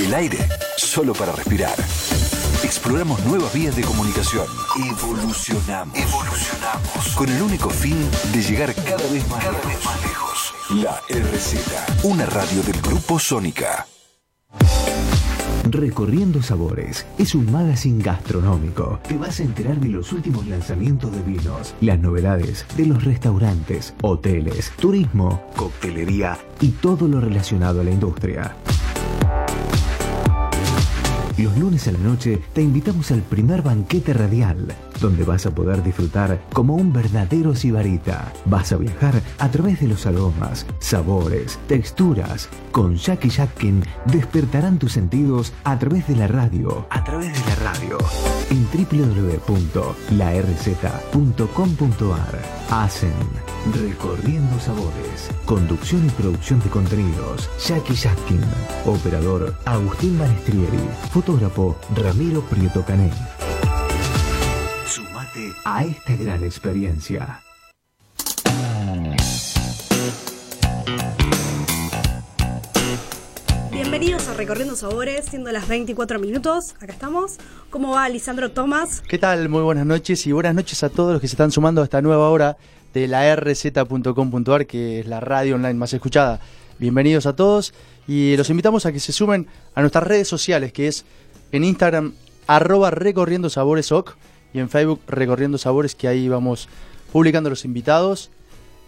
El aire solo para respirar. Exploramos nuevas vías de comunicación. Evolucionamos. Evolucionamos. Con el único fin de llegar cada vez más, cada Vez más lejos. La RZ. Una radio del Grupo Sónica. Recorriendo Sabores es un magazine gastronómico. Te vas a enterar de los últimos lanzamientos de vinos, las novedades de los restaurantes, hoteles, turismo, coctelería y todo lo relacionado a la industria. Los lunes a la noche te invitamos al primer banquete radial, donde vas a poder disfrutar como un verdadero sibarita. Vas a viajar a través de los aromas, sabores, texturas. Con Jackie Jackin despertarán tus sentidos a través de la radio. A través de la radio. En www.larz.com.ar. Hacen Recorriendo Sabores. Conducción y producción de contenidos. Jackie Jackin. Operador Agustín Manestrieri. Fotógrafo Ramiro Prieto Cané. A esta gran experiencia. Bienvenidos a Recorriendo Sabores, siendo las 24 minutos. Acá estamos. ¿Cómo va Lisandro Tomás? ¿Qué tal? Muy buenas noches y buenas noches a todos los que se están sumando a esta nueva hora de la rz.com.ar, que es la radio online más escuchada. Bienvenidos a todos y los invitamos a que se sumen a nuestras redes sociales, que es en Instagram arroba recorriendo sabores y en Facebook recorriendo sabores, que ahí vamos publicando los invitados.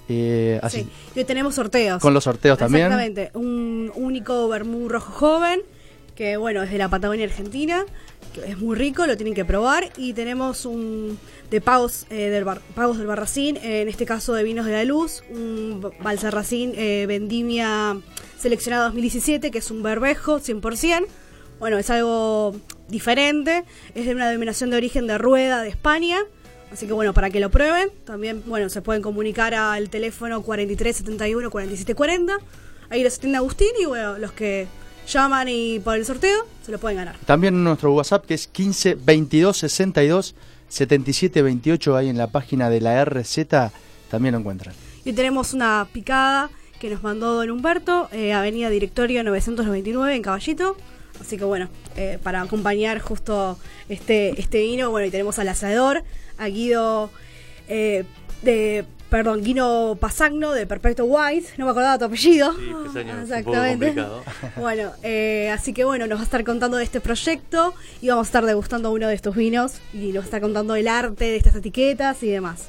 Eh, así. Sí. Y hoy tenemos sorteos. Con los sorteos también. Exactamente. Un único vermú rojo joven, que bueno, es de la Patagonia Argentina, que es muy rico, lo tienen que probar. Y tenemos un de pagos, eh, del, pagos del Barracín, en este caso de Vinos de la Luz, un Balsarracín eh, Vendimia seleccionado 2017, que es un berbejo 100%. Bueno, es algo diferente, es de una denominación de origen de rueda de España. Así que bueno, para que lo prueben, también bueno, se pueden comunicar al teléfono 4371 4740. Ahí les atiende Agustín y bueno, los que llaman y por el sorteo se lo pueden ganar. También nuestro WhatsApp que es 15 22 62 77 28 ahí en la página de la RZ también lo encuentran. Y tenemos una picada que nos mandó Don Humberto, eh, Avenida Directorio 999 en Caballito. Así que bueno, eh, para acompañar justo este, este vino, bueno, y tenemos al asador, a Guido eh, de perdón, Guino Pasagno de Perfecto White, no me acordaba tu apellido. Sí, Exactamente. bueno, eh, así que bueno, nos va a estar contando de este proyecto y vamos a estar degustando uno de estos vinos y nos va a estar contando el arte de estas etiquetas y demás.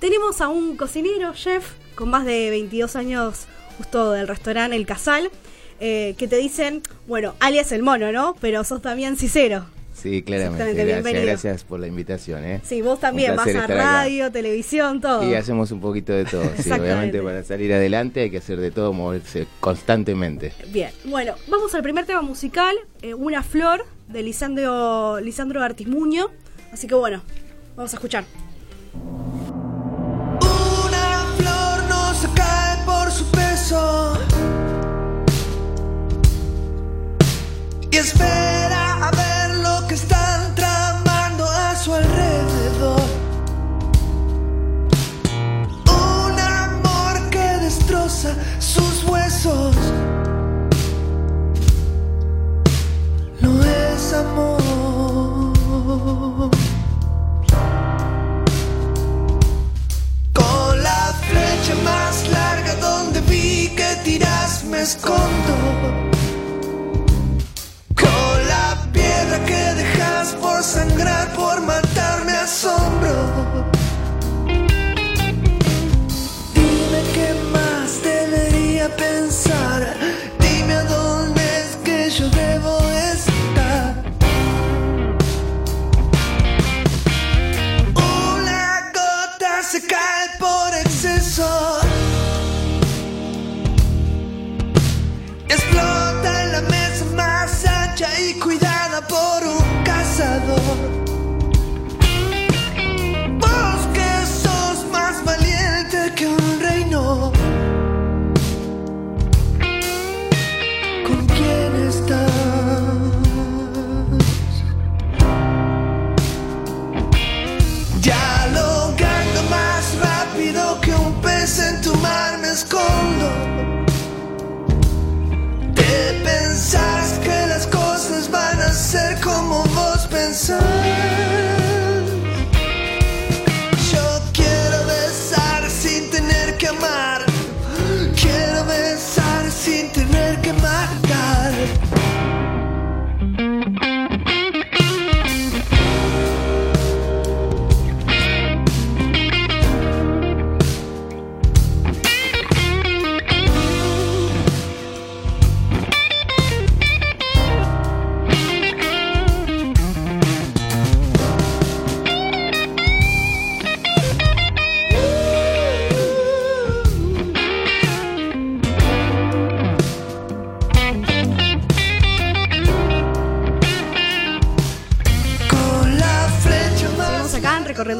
Tenemos a un cocinero, chef, con más de 22 años justo del restaurante El Casal, eh, que te dicen, bueno, alias el mono, ¿no? Pero sos también Cicero. Sí, claramente. Gracias, gracias por la invitación. ¿eh? Sí, vos también vas a radio, televisión, todo. Y hacemos un poquito de todo. sí, obviamente para salir adelante hay que hacer de todo, moverse constantemente. Bien, bueno, vamos al primer tema musical, eh, Una Flor, de Lisandro, Lisandro Artismuño. Así que bueno, vamos a escuchar. Una flor no se cae por su peso. Y espera a ver están tramando a su alrededor. Un amor que destroza sus huesos.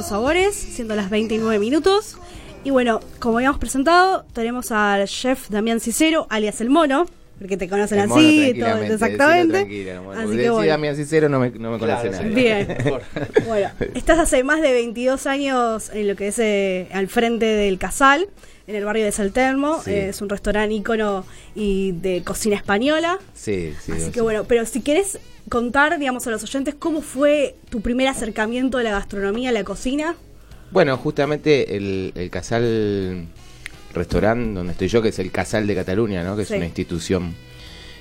Sabores, siendo las 29 minutos. Y bueno, como habíamos presentado, tenemos al chef Damián Cicero, alias El Mono, porque te conocen El mono, así, todo, exactamente. no Así que si bueno. Damián Cicero no me, no me conoce Claro, nadie. Bien. Bueno, estás hace más de 22 años en lo que es eh, al frente del Casal, en el barrio de Saltermo. Sí. Eh, es un restaurante ícono y de cocina española. Sí, sí. Así sí. que bueno, pero si querés contar, digamos, a los oyentes cómo fue tu primer acercamiento a la gastronomía, a la cocina. Bueno, justamente el, el Casal Restaurant, donde estoy yo, que es el Casal de Cataluña, ¿no? que Sí. es una institución,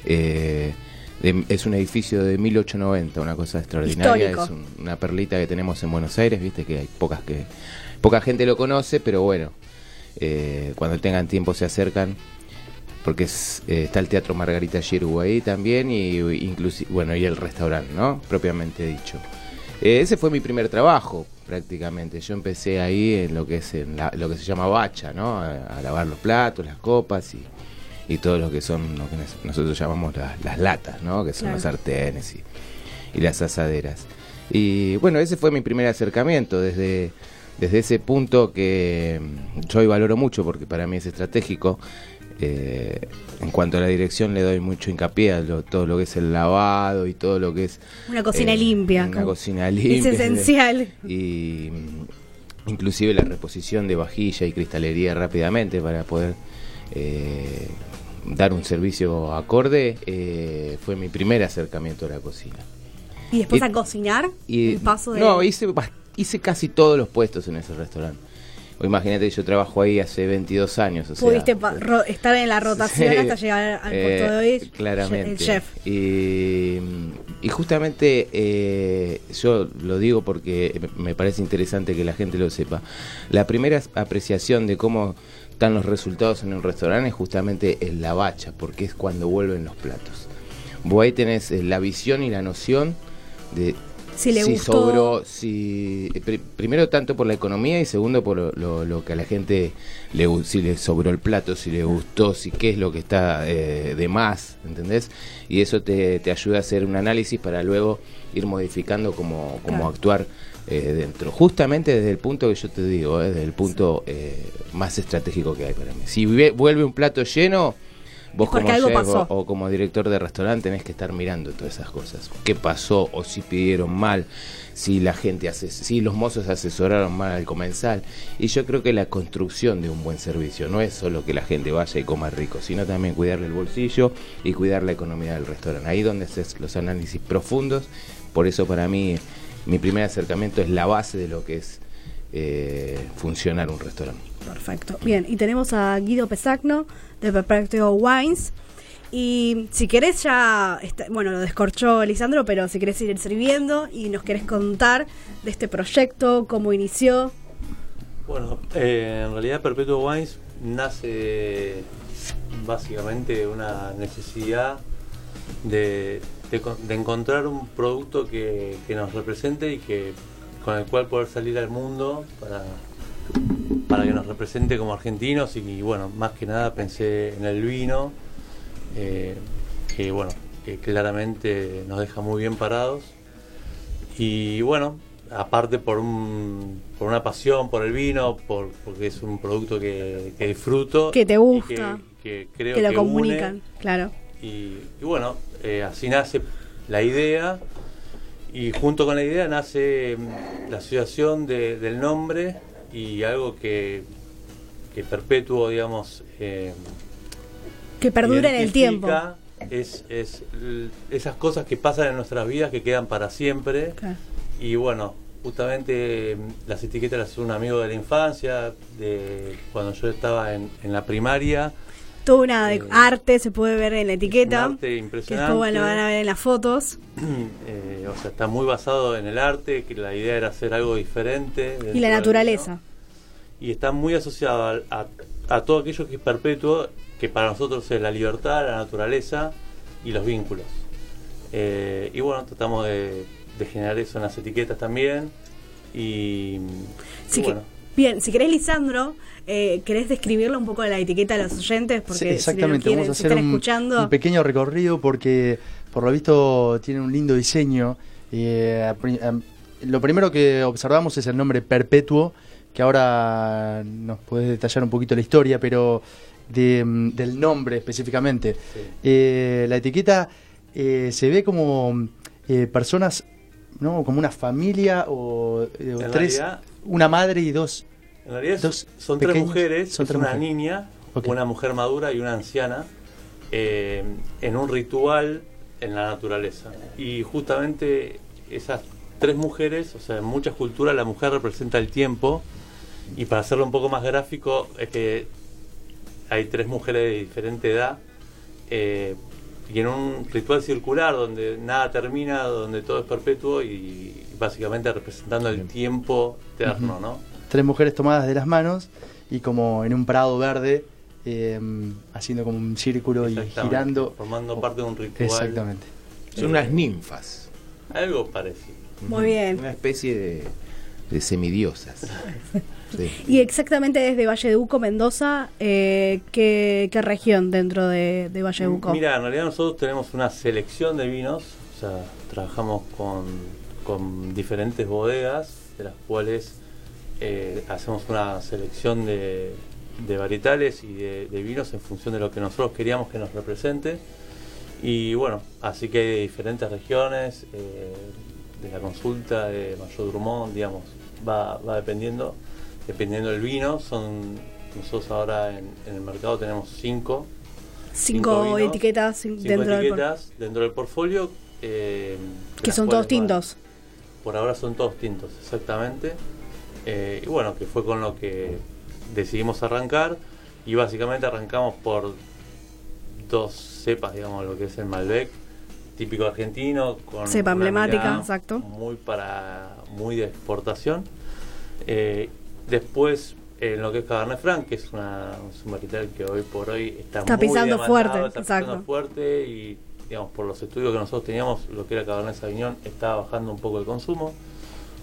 eh, de- es un edificio de 1890, una cosa extraordinaria, Histórico. es un- una perlita que tenemos en Buenos Aires, viste que hay pocas que poca gente lo conoce, pero bueno, eh, cuando tengan tiempo se acercan porque es, eh, está el Teatro Margarita Giroux ahí también y inclusive bueno y el restaurante no propiamente dicho. Eh, ese fue mi primer trabajo prácticamente. Yo empecé ahí en lo que es en la- lo que se llama bacha no a, a lavar los platos las copas y, y todo lo que son lo que nos- nosotros llamamos la- las latas no que son Claro. los sartenes y, y las asaderas. Y bueno ese fue mi primer acercamiento desde desde ese punto que mm, yo hoy valoro mucho porque para mí es estratégico eh, en cuanto a la dirección le doy mucho hincapié a lo- todo lo que es el lavado y todo lo que es Una cocina eh, limpia. una cocina limpia Es esencial. y inclusive la reposición de vajilla y cristalería rápidamente para poder eh, dar un servicio acorde eh, fue mi primer acercamiento a la cocina Y después y- a cocinar, y el paso de... no hice hice casi todos los puestos en ese restaurante o imagínate yo trabajo ahí hace 22 años o Pudiste estar en la rotación Sí, hasta llegar al eh, puesto de hoy. Claramente. El chef. Y, y justamente eh, yo lo digo porque me parece interesante que la gente lo sepa. La primera apreciación de cómo están los resultados en un restaurante es justamente en la bacha, porque es cuando vuelven los platos. Vos ahí tenés eh, la visión y la noción de Si le gustó. sobró, si pri- primero tanto por la economía y segundo por lo, lo- lo que a la gente le si le sobró el plato, si le gustó, si qué es lo que está eh, de más, ¿entendés? Y eso te, te ayuda a hacer un análisis para luego ir modificando cómo, cómo Claro. actuar eh, dentro. Justamente desde el punto que yo te digo, eh, desde el punto eh, más estratégico que hay para mí. Si ve- vuelve un plato lleno, vos como chef o como director de restaurante tenés que estar mirando todas esas cosas. ¿Qué pasó? O si pidieron mal, si la gente hace, si los mozos asesoraron mal al comensal. Y yo creo que la construcción de un buen servicio no es solo que la gente vaya y coma rico, sino también cuidarle el bolsillo y cuidar la economía del restaurante. Ahí donde haces los análisis profundos. Por eso para mí mi primer acercamiento es la base de lo que es eh, funcionar un restaurante. Perfecto. Bien, y tenemos a Guido Pesacno de Perpetuo Wines. Y si querés ya, está- bueno, lo descorchó Lisandro, pero si querés ir sirviendo y nos querés contar de este proyecto, cómo inició. Bueno, eh, en realidad Perpetuo Wines nace básicamente una necesidad de, de de encontrar un producto que, que nos represente y que con el cual poder salir al mundo para, para que nos represente como argentinos y, bueno, más que nada pensé en el vino, eh, que bueno, que claramente nos deja muy bien parados. Y bueno, aparte por, un, por una pasión por el vino, por, porque es un producto que, que disfruto. Que te gusta, que, que creo que lo une. comunican, claro. Y, y bueno, eh, así nace la idea. Y junto con la idea nace mm, la asociación de- del nombre y algo que, que perpetuo, digamos, eh, Que perdura en el tiempo. Es, es esas cosas que pasan en nuestras vidas que quedan para siempre. Y bueno, justamente mm, las etiquetas las hizo un amigo de la infancia, de cuando yo estaba en, en la primaria. Toda una de Eh, arte se puede ver en la etiqueta. un arte Que impresionante. después bueno, van a ver en las fotos. Eh, o sea, está muy basado en el arte, que la idea era hacer algo diferente. Y la del naturaleza. Y está muy asociado al- a, a todo aquello que es perpetuo, que para nosotros es la libertad, la naturaleza y los vínculos. Eh, y bueno, tratamos de, de generar eso en las etiquetas también. Y, y Así que, bueno, bien, si querés, Lisandro, eh, ¿querés describirle un poco de la etiqueta a los oyentes? Porque Sí, si exactamente, lo quieren, vamos a si hacer están un, pequeño recorrido porque por lo visto tiene un lindo diseño. eh, a pri- a- lo primero que observamos es el nombre Perpetuo, que ahora nos puedes detallar un poquito la historia, pero de, mm, del nombre específicamente. Eh, la etiqueta eh, se ve como eh, personas, ¿no? Como una familia o, eh, tres, realidad- una madre y dos. En realidad Dos son tres mujeres, son es tres una mujeres. niña, una mujer madura y una anciana, eh, en un ritual en la naturaleza. Y justamente esas tres mujeres, o sea, en muchas culturas la mujer representa el tiempo, y para hacerlo un poco más gráfico, es que hay tres mujeres de diferente edad, eh, y en un ritual circular donde nada termina, donde todo es perpetuo y básicamente representando el tiempo eterno, ¿no? Tres mujeres tomadas de las manos y como en un prado verde, eh, haciendo como un círculo y girando. Formando parte de un ritual. Exactamente. Son unas ninfas. Algo parecido. Muy bien. Una especie de, de semidiosas. Sí. Y exactamente desde Valle de Uco, Mendoza, eh, ¿qué, qué región dentro de, de Valle de Uco? Mira, en realidad nosotros tenemos una selección de vinos, o sea, trabajamos con, con diferentes bodegas, de las cuales eh, hacemos una selección de, de varietales y de, de vinos en función de lo que nosotros queríamos que nos represente. Y bueno, así que hay de diferentes regiones, eh, de la consulta de Mayor Drummond, digamos, va, va dependiendo, dependiendo del vino. Son nosotros ahora en, en el mercado tenemos cinco cinco cinco vinos, etiquetas cinco dentro del dentro del portfolio. eh, que son todos tintos. por ahora son todos tintos, exactamente. Eh, y bueno, que fue con lo que decidimos arrancar. Y básicamente arrancamos por dos cepas, digamos, lo que es el Malbec, típico argentino, con Cepa emblemática, exacto. Muy para muy de exportación. Eh, después, en lo que es Cabernet Franc, que es, una, un varietal que hoy por hoy está, Está muy pisando fuerte, está pisando fuerte y digamos por los estudios que nosotros teníamos, lo que era Cabernet Sauvignon estaba bajando un poco el consumo,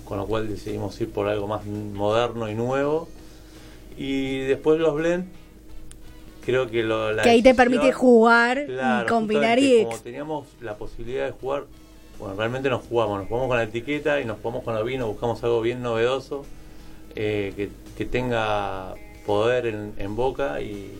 con lo cual decidimos ir por algo más moderno y nuevo. Y después los blend, creo que lo, la Que ahí te permite jugar Claro, y combinar y... como teníamos la posibilidad de jugar, bueno, realmente nos jugamos, nos jugamos con la etiqueta y nos jugamos con los vinos, buscamos algo bien novedoso, eh, que, que tenga poder en, en boca y,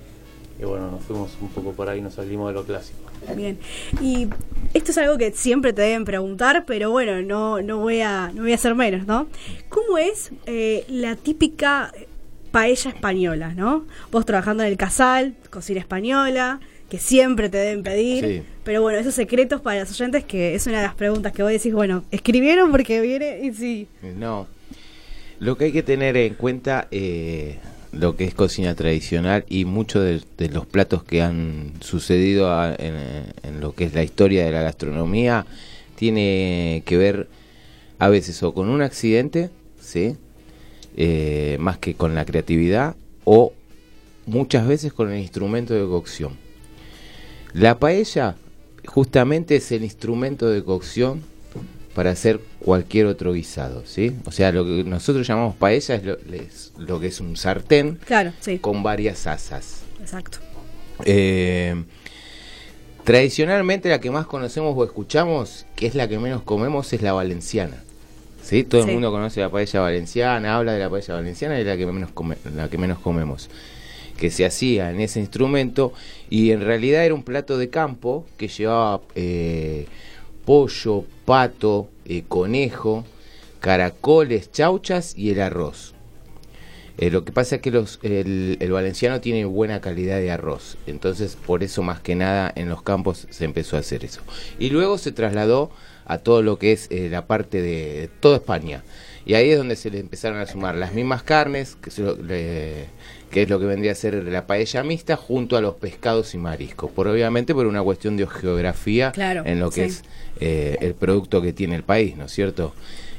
y bueno, nos fuimos un poco por ahí, nos salimos de lo clásico. Bien. Y esto es algo que siempre te deben preguntar, pero bueno, no, no, voy, a, no voy a hacer menos, ¿no? ¿Cómo es eh, la típica paella española, ¿no? Vos trabajando en el casal, cocina española, que siempre te deben pedir. Sí. Pero bueno, esos secretos para los oyentes, que es una de las preguntas que vos decís, bueno, escribieron porque viene y sí. No. Lo que hay que tener en cuenta, eh, lo que es cocina tradicional y muchos de, los platos que han sucedido en, en lo que es la historia de la gastronomía, tiene que ver a veces o con un accidente, ¿sí? Eh, más que con la creatividad, o muchas veces con el instrumento de cocción. La paella justamente es el instrumento de cocción para hacer cualquier otro guisado, ¿sí? O sea, lo que nosotros llamamos paella es lo, es lo que es un sartén Claro, sí, con varias asas. exacto. Eh, tradicionalmente la que más conocemos o escuchamos, que es la que menos comemos, es la valenciana. ¿Sí? Todo Sí. el mundo conoce la paella valenciana, habla de la paella valenciana y es la que menos, come- la que menos comemos. Que se hacía en ese instrumento y en realidad era un plato de campo que llevaba eh, pollo, pato, eh, conejo, caracoles, chauchas y el arroz. Eh, lo que pasa es que los, el, valenciano tiene buena calidad de arroz, entonces por eso más que nada en los campos se empezó a hacer eso. Y luego se trasladó a todo lo que es eh, la parte de toda España. Y ahí es donde se le empezaron a sumar las mismas carnes, que, se que es lo que vendría a ser la paella mixta, junto a los pescados y mariscos. Por obviamente por una cuestión de geografía Claro, en lo que sí. es eh, el producto que tiene el país, ¿no es cierto?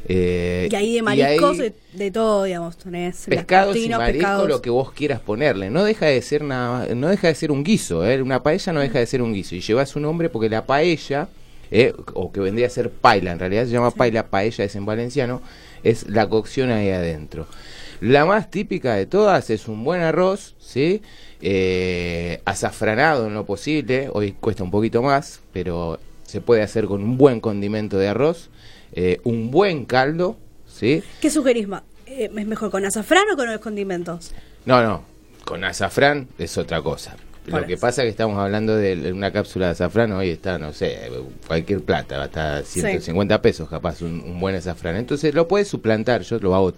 Eh, Y ahí de mariscos, ahí- de, de todo, digamos, tenés pescados y langostinos, marisco, pescados. lo que vos quieras ponerle. No deja de ser nada, no deja de ser un guiso, ¿eh? Una paella no deja de ser un guiso. Y lleva su nombre porque la paella, eh, o que vendría a ser paila, en realidad se llama paila, paella es en valenciano, es la cocción ahí adentro. La más típica de todas es un buen arroz, ¿sí? Eh, azafranado en lo posible, hoy cuesta un poquito más, pero se puede hacer con un buen condimento de arroz, eh, un buen caldo, ¿sí? ¿Qué sugerís más? Eh, ¿Es mejor con azafrán o con los condimentos? No, no, con azafrán es otra cosa. Por Lo que eso. pasa es que estamos hablando de una cápsula de azafrán, hoy está, no sé, cualquier plata, va a estar 150 pesos capaz, un, un buen azafrán. Entonces lo puedes suplantar, yo lo hago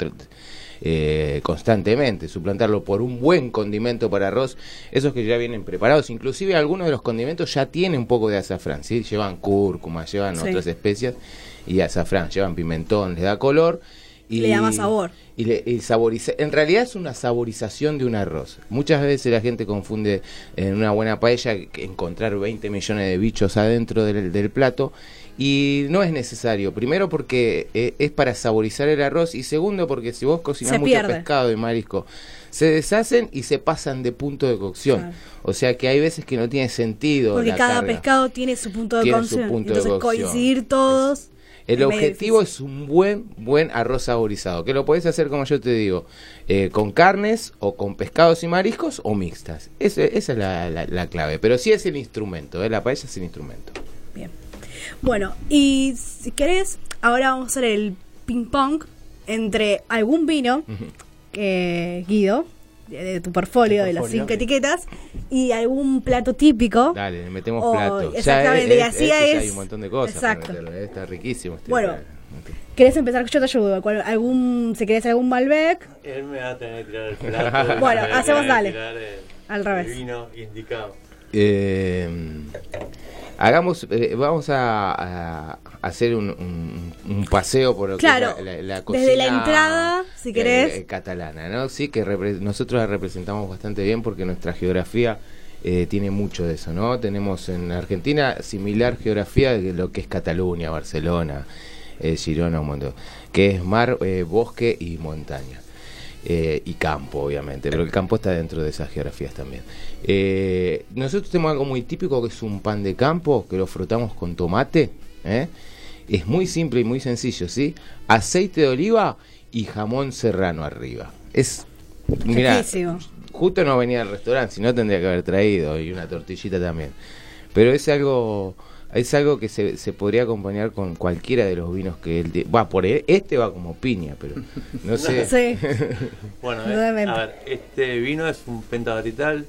eh, constantemente, suplantarlo por un buen condimento para arroz, esos que ya vienen preparados, inclusive algunos de los condimentos ya tienen un poco de azafrán, ¿sí? llevan cúrcuma, llevan Sí. otras especias y azafrán, llevan pimentón, les da color. Y, Le da más sabor. y, le- y saboriza. En realidad es una saborización de un arroz. Muchas veces la gente confunde en una buena paella que encontrar 20 millones de bichos adentro del, del plato y no es necesario. Primero porque eh, es para saborizar el arroz y segundo porque si vos cocinás mucho pescado y marisco se deshacen y se pasan de punto de cocción. Claro. O sea que hay veces que no tiene sentido. Porque la cada carga. pescado tiene su punto de Tiene cocción. punto de Entonces cocción. coincidir todos. El es objetivo es un buen, buen arroz saborizado, que lo podés hacer, como yo te digo, eh, con carnes o con pescados y mariscos o mixtas. Ese- esa es la, la- la clave. Pero sí es el instrumento, ¿eh? la paella es el instrumento. Bien. Bueno, y si querés, ahora vamos a hacer el ping pong entre algún vino, que Guido, de, tu portfolio, de las cinco etiquetas, y algún plato típico. Dale, le metemos Oh, plato. exactamente, Ya, y así este ya es- hay un montón de cosas. para exacto. meterle, Está riquísimo. Este Bueno. ¿Querés empezar? Yo te ayudo. ¿Cuál- algún, si querés algún Malbec, Él me va a tener que tirar el plato. Bueno, hacemos dale. el- Al revés. El vino indicado. Eh, hagamos, eh, vamos a, a hacer un, un- un paseo por Claro, la, la- la desde cocina la entrada, si eh, querés. eh, catalana, ¿no? Sí, que nosotros la representamos bastante bien porque nuestra geografía eh, tiene mucho de eso, ¿no? Tenemos en Argentina similar geografía de lo que es Cataluña, Barcelona, eh, Girona, un montón, que es mar, eh, bosque y montaña. Eh, y campo, obviamente, pero el campo está dentro de esas geografías también. Eh, nosotros tenemos algo muy típico que es un pan de campo, que lo frotamos con tomate. ¿eh? Es muy simple y muy sencillo, ¿sí? Aceite de oliva y jamón serrano arriba. Es, mira, justo no venía al restaurante, si no tendría que haber traído y una tortillita también. Pero es algo es algo que se, se podría acompañar con cualquiera de los vinos que él va por e- este va como piña, pero no sé. Sí. Bueno, eh, a ver, este vino es un pentavarietal.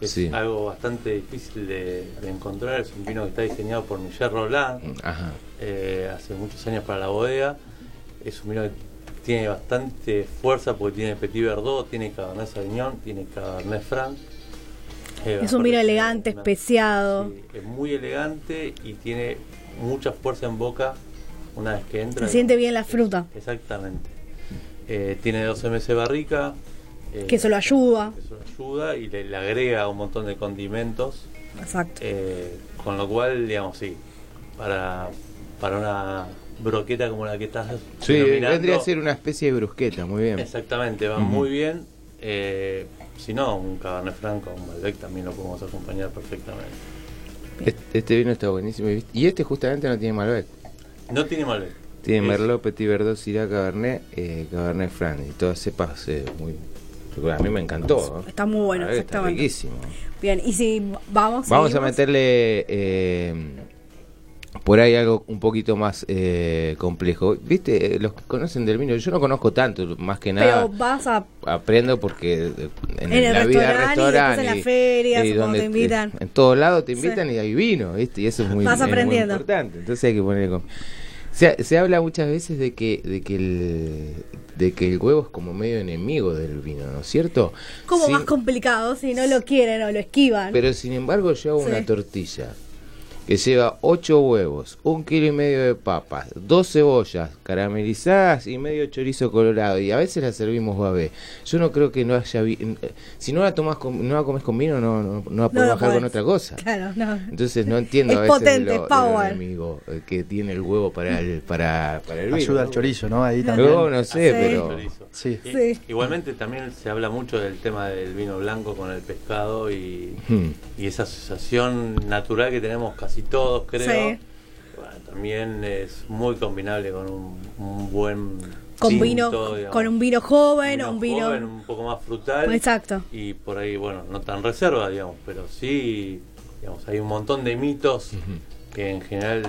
Es Sí. algo bastante difícil de, de encontrar. Es un vino que está diseñado por Michel Roland Ajá. eh, hace muchos años para la bodega. Es un vino que tiene bastante fuerza porque tiene Petit Verdot, tiene Cabernet Sauvignon, tiene Cabernet Franc. Es un vino elegante, una- especiado. Sí, es muy elegante y tiene mucha fuerza en boca una vez que entra. Se siente bien la fruta. Exactamente. Eh, tiene 12 meses barrica. eh, Que eso lo ayuda. que eso lo ayuda y le, le agrega un montón de condimentos. Exacto. eh, con lo cual, digamos, sí, para, para una broqueta como la que estás Sí, vendría a ser una especie de brusqueta, muy bien. Exactamente, va muy bien. Si no, un Cabernet Franc o un Malbec también lo podemos acompañar perfectamente. Este, este vino está buenísimo. Y este justamente no tiene Malbec. No tiene Malbec. Tiene Es- Merlot, Petit Verdot, Syrah, Cabernet, eh, Cabernet Franc. Y todas cepas eh, muy... A mí me encantó. Está muy bueno, que está exactamente. riquísimo. Bien, y si vamos. Vamos a meterle eh, por ahí algo un poquito más eh, complejo. ¿Viste? Eh, Los que conocen del vino, yo no conozco tanto, más que nada. Pero vas a. aprendo porque eh, en, En el la vida del restaurante y en las ferias, cuando te invitan. en todos lados te Sí. invitan y hay vino ¿viste? y eso es muy, Vas es muy aprendiendo. importante entonces hay que ponerle se, se habla muchas veces de que de que el de que el huevo es como medio enemigo del vino ¿no es cierto? Como Sin- más complicado, si no lo quieren o lo esquivan. pero sin embargo yo hago Sí. una tortilla que lleva 8 huevos, un kilo y medio de papas, dos cebollas caramelizadas y medio chorizo colorado. Y a veces la servimos babé. Yo no creo que no haya vi- eh, Si no la tomas con, no la comes con vino, no, no, no la puedes lo bajar con podés. otra cosa. Claro, no. Entonces no entiendo Es a veces potente, lo, power. enemigo eh, que tiene el huevo para el, para, para el vino. Ayuda al ¿no? chorizo, ¿no? Ahí también. Luego no sé, Sí. pero... Sí. Y- Sí. Igualmente también se habla mucho del tema del vino blanco con el pescado y, Hmm. y esa asociación natural que tenemos casi todos, creo. Sí. Bueno, también es muy combinable con un, un buen Con tinto, vino, digamos. con un vino joven o un vino. joven, un poco más frutal. Exacto. Y por ahí, bueno, no tan reserva, digamos, pero sí, digamos, hay un montón de mitos que en general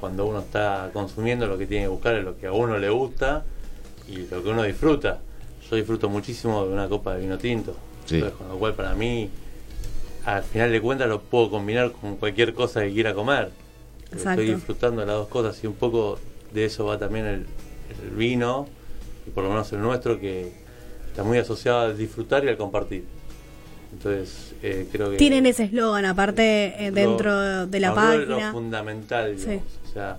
cuando uno está consumiendo lo que tiene que buscar es lo que a uno le gusta y lo que uno disfruta. Yo disfruto muchísimo de una copa de vino tinto. Sí. Entonces, con lo cual para mí, al final de cuentas, lo puedo combinar con cualquier cosa que quiera comer. Exacto. Estoy disfrutando de las dos cosas y un poco de eso va también el, el vino, y por lo menos el nuestro, que está muy asociado al disfrutar y al compartir. Entonces, eh, creo que... Tienen ese eslogan aparte eh, lo- dentro de la duele página. Lo fundamental, Sí. O sea,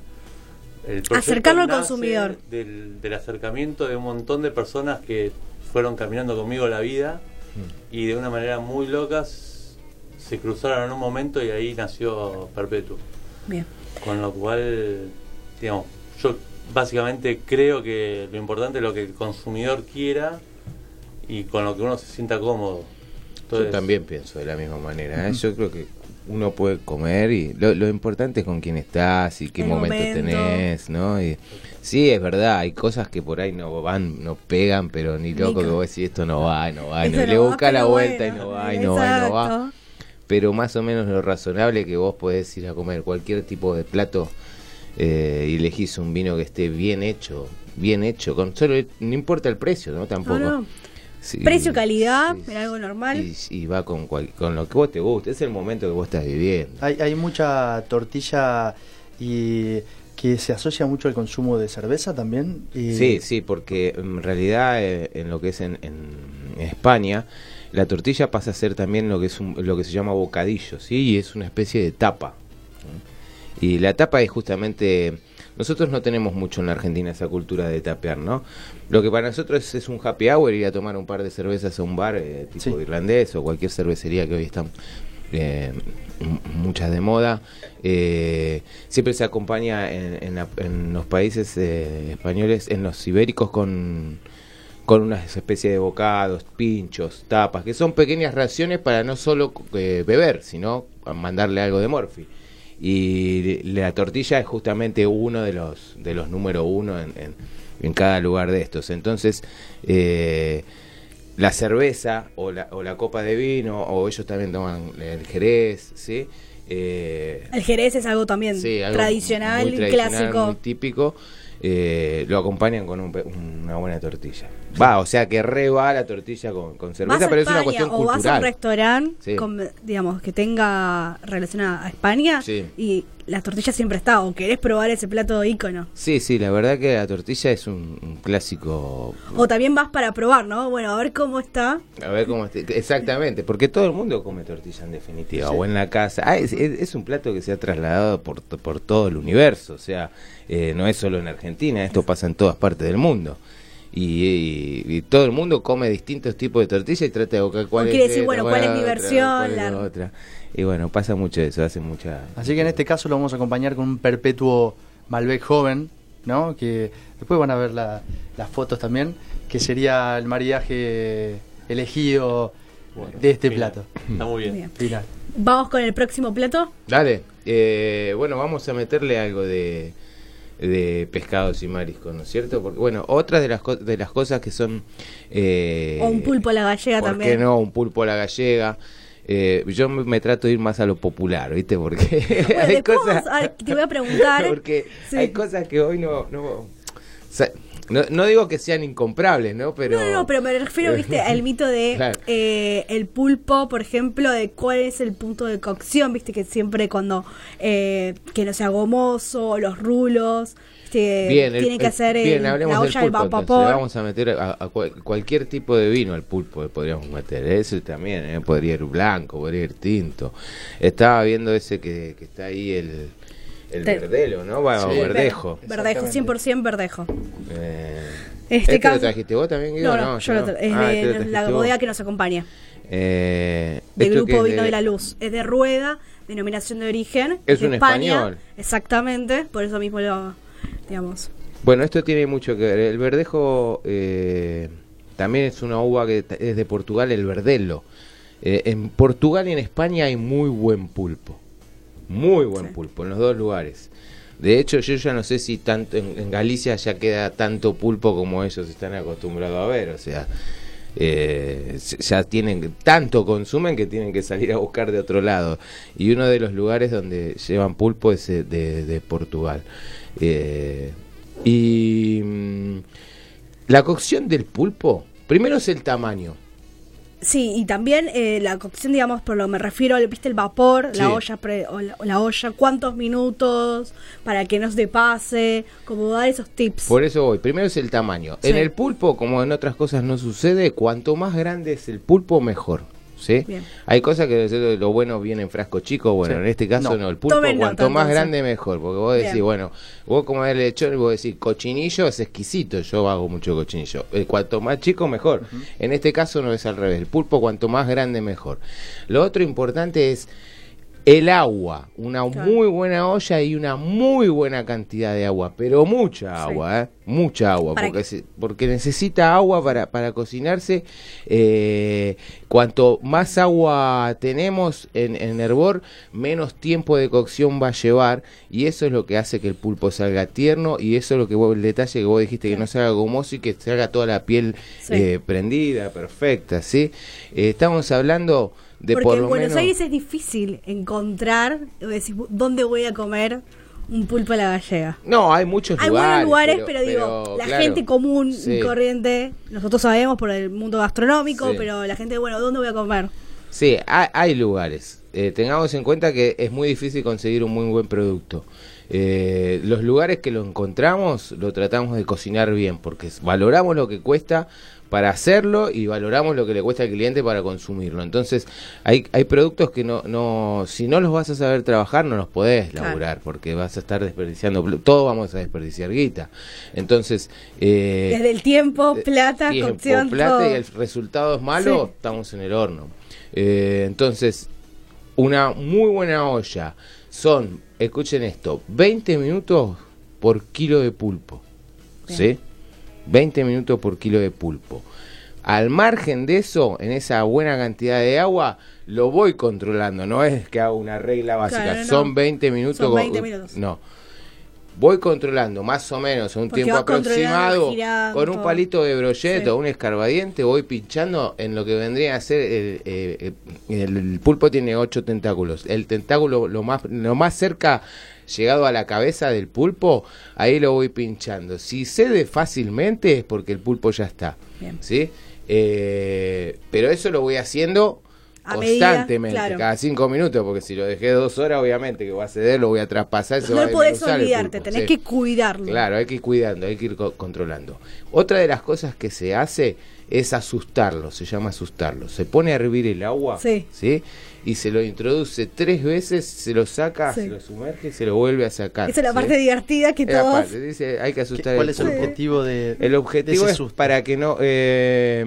el Acercarlo al consumidor. Del, del acercamiento de un montón de personas que fueron caminando conmigo la vida Mm. y de una manera muy locas se cruzaron en un momento y ahí nació Perpetuo. Bien. Con lo cual, digamos, yo básicamente creo que lo importante es lo que el consumidor quiera y con lo que uno se sienta cómodo. Entonces, Yo también pienso de la misma manera. ¿eh? Yo creo que uno puede comer y lo, lo importante es con quién estás y qué momento, momento. tenés, ¿no? Y, sí, es verdad, hay cosas que por ahí no van, no pegan, pero ni loco que vos decís esto no va, no va, no, no le va, busca la vuelta bueno. y no va, y no va, y no va. Pero más o menos lo razonable que vos podés ir a comer cualquier tipo de plato eh, y elegís un vino que esté bien hecho, bien hecho, con solo no importa el precio, ¿no? Tampoco. No, no. Sí, Precio, calidad, sí, era algo normal. y, y va con, cual- con lo que vos te guste, es el momento que vos estás viviendo. Hay, hay mucha tortilla y que se asocia mucho al consumo de cerveza también. y- Sí, sí, porque en realidad eh, en lo que es en, en España, la tortilla pasa a ser también lo que es un- lo que se llama bocadillo, ¿sí? Y es una especie de tapa. ¿sí? Y la tapa es justamente... Nosotros no tenemos mucho en la Argentina esa cultura de tapear, ¿no? Lo que para nosotros es, es un happy hour, ir a tomar un par de cervezas a un bar eh, tipo Sí. irlandés o cualquier cervecería que hoy están eh, muchas de moda. Eh, siempre se acompaña en, en la- en los países eh, españoles, en los ibéricos, con, con una especie de bocados, pinchos, tapas, que son pequeñas raciones para no solo eh, beber, sino mandarle algo de morfi. Y la tortilla es justamente uno de los de los número uno en, en, en cada lugar de estos. Entonces, eh, la cerveza o la, o la copa de vino, o ellos también toman el jerez, ¿sí? Eh, El Jerez es algo también Sí, algo tradicional, muy tradicional, clásico. muy típico. eh, lo acompañan con un una buena tortilla. Va, o sea que re va la tortilla con, con cerveza, pero es una España cuestión o vas a un cultural. restaurante, Sí. con- digamos, que tenga relación a, España Sí. y la tortilla siempre está, o querés probar ese plato ícono. Sí, sí, la verdad que la tortilla es un, un clásico. O también vas para probar, ¿no? Bueno, a ver cómo está. A ver cómo esté- Exactamente, porque todo el mundo come tortilla en definitiva, o en la casa. Ah, es, es- es un plato que se ha trasladado por, por todo el universo, o sea, eh, no es solo en Argentina, esto pasa en todas partes del mundo. Y, y- y todo el mundo come distintos tipos de tortilla y trata de buscar cuál es decir, esta, bueno, ¿cuál es mi otra, versión? cuál La- otra. Y bueno, pasa mucho eso, hace mucha... Así que en este caso lo vamos a acompañar con un perpetuo Malbec joven, ¿no? Que después van a ver la- las fotos también, que sería el maridaje elegido de este Mira, plato. Está muy bien. Bien. Final. Vamos con el próximo plato. Dale, eh, bueno, vamos a meterle algo de, de pescados y mariscos, ¿no es cierto? Porque, bueno, otra de las, co- de las cosas que son... eh, o un pulpo a la gallega ¿Por también. qué no? Un pulpo a la gallega. Eh, yo me, me trato de ir más a lo popular, ¿viste? Porque Bueno, hay cosas... ver, te voy a preguntar. porque Sí. hay cosas que hoy no... no o sea, no, no digo que sean incomprables, ¿no? Pero... No, no, pero me refiero, viste, al mito de Claro. eh, el pulpo, por ejemplo, de cuál es el punto de cocción, viste, que siempre cuando eh, que no sea gomoso, los rulos, viste, Bien, el- que hacer el- bien, hablemos la olla del pulpo, vapor. Le vamos a meter a, a cual- cualquier tipo de vino al pulpo, le podríamos meter. Ese también, ¿eh? podría ir blanco, podría ir tinto. Estaba viendo ese que, que está ahí, el, el Te- verdelo, ¿no? Bueno, Sí. verdejo. Verdejo, 100% verdejo. Eh, Este ¿Este caso- lo trajiste vos también, Guido? No, no, yo lo no. tra- es Ah, de este lo la bodega vos. que nos acompaña, Eh, del grupo Vino de la Luz. Es de Rueda, denominación de origen. Es de un España. español. Exactamente, por eso mismo lo, digamos. Bueno, esto tiene mucho que ver. El verdejo eh, también es una uva que es de Portugal, el verdelo. Eh, en Portugal y en España hay muy buen pulpo. Muy buen Sí. pulpo, en los dos lugares. De hecho, yo ya no sé si tanto en, en Galicia ya queda tanto pulpo como ellos están acostumbrados a ver. O sea, eh, ya tienen tanto consumen que tienen que salir a buscar de otro lado. Y uno de los lugares donde llevan pulpo es eh, de, de Portugal. Eh, y mm, la cocción del pulpo, primero es el tamaño. Sí, y también eh, la cocción, digamos, por lo que me refiero, viste el vapor, Sí. la olla pre- o la, olla, cuántos minutos para que no se pase, como dar esos tips. Por eso voy. Primero es el tamaño. Sí. En el pulpo, como en otras cosas no sucede, cuanto más grande es el pulpo, mejor. ¿Sí? Bien. Hay cosas que lo- lo bueno viene en frasco chico, bueno, Sí. en este caso No. no, el pulpo Tomen cuanto nota, más entonces. grande mejor, porque vos decís, Bien. bueno, vos como el lechón vos decís, cochinillo es exquisito, yo hago mucho cochinillo. Eh, cuanto más chico mejor. En este caso no es al revés, el pulpo cuanto más grande mejor. Lo otro importante es el agua, una Claro. muy buena olla y una muy buena cantidad de agua, pero mucha Sí. agua, ¿eh? mucha agua, porque, se- porque necesita agua para, para cocinarse. eh, cuanto más agua tenemos en, en hervor, menos tiempo de cocción va a llevar y eso es lo que hace que el pulpo salga tierno y eso es lo que vos, el detalle que vos dijiste, que no salga gomoso y que salga toda la piel Sí. eh, prendida, perfecta, ¿sí? Eh, estamos hablando de Porque por en Buenos menos... Aires es difícil encontrar, decir, ¿dónde voy a comer un pulpo a la gallega? No, hay muchos Hay lugares. buenos lugares, pero, digo, la claro, gente común sí. y corriente, nosotros sabemos por el mundo gastronómico, Sí. pero la gente, bueno, ¿dónde voy a comer? Sí, hay, hay lugares. Eh, tengamos en cuenta que es muy difícil conseguir un muy buen producto. Eh, los lugares que lo encontramos lo tratamos de cocinar bien porque valoramos lo que cuesta para hacerlo y valoramos lo que le cuesta al cliente para consumirlo. Entonces, hay, hay productos que no, no, si no los vas a saber trabajar, no los podés Claro. laburar porque vas a estar desperdiciando, todos vamos a desperdiciar guita. Entonces, eh, Desde el tiempo, eh, plata, tiempo, cocción, plata todo. y el resultado es malo, Sí. estamos en el horno. Eh, entonces, una muy buena olla son, escuchen esto, 20 minutos por kilo de pulpo. ¿Sí? 20 minutos por kilo de pulpo. Al margen de eso, en esa buena cantidad de agua, lo voy controlando. No es que hago una regla básica. Claro, no. Son 20 minutos. Son con- 20 minutos. No. Voy controlando más o menos en un Porque tiempo aproximado girando. con un palito de brocheta Sí. o un escarbadiente voy pinchando en lo que vendría a ser el, eh, eh, el- el pulpo tiene ocho tentáculos el tentáculo lo más lo más cerca llegado a la cabeza del pulpo ahí lo voy pinchando si cede fácilmente es porque el pulpo ya está Bien. sí Eh, pero eso lo voy haciendo A medida, constantemente claro. cada cinco minutos porque si lo dejé dos horas obviamente que va a ceder lo voy a traspasar se va No podés desmenuzar el olvidarte, pulpo, tenés sí. que cuidarlo. Claro, hay que ir cuidando, hay que ir co- controlando. Otra de las cosas que se hace es asustarlo, se llama asustarlo. Se pone a hervir el agua, Sí. Y se lo introduce tres veces, se lo saca, Sí. se lo sumerge y se lo vuelve a sacar. Esa es la ¿sí? parte divertida que todos... parte, dice, hay que asustar ¿Cuál el es el objetivo de El objetivo de ese es susto? para que no... eh,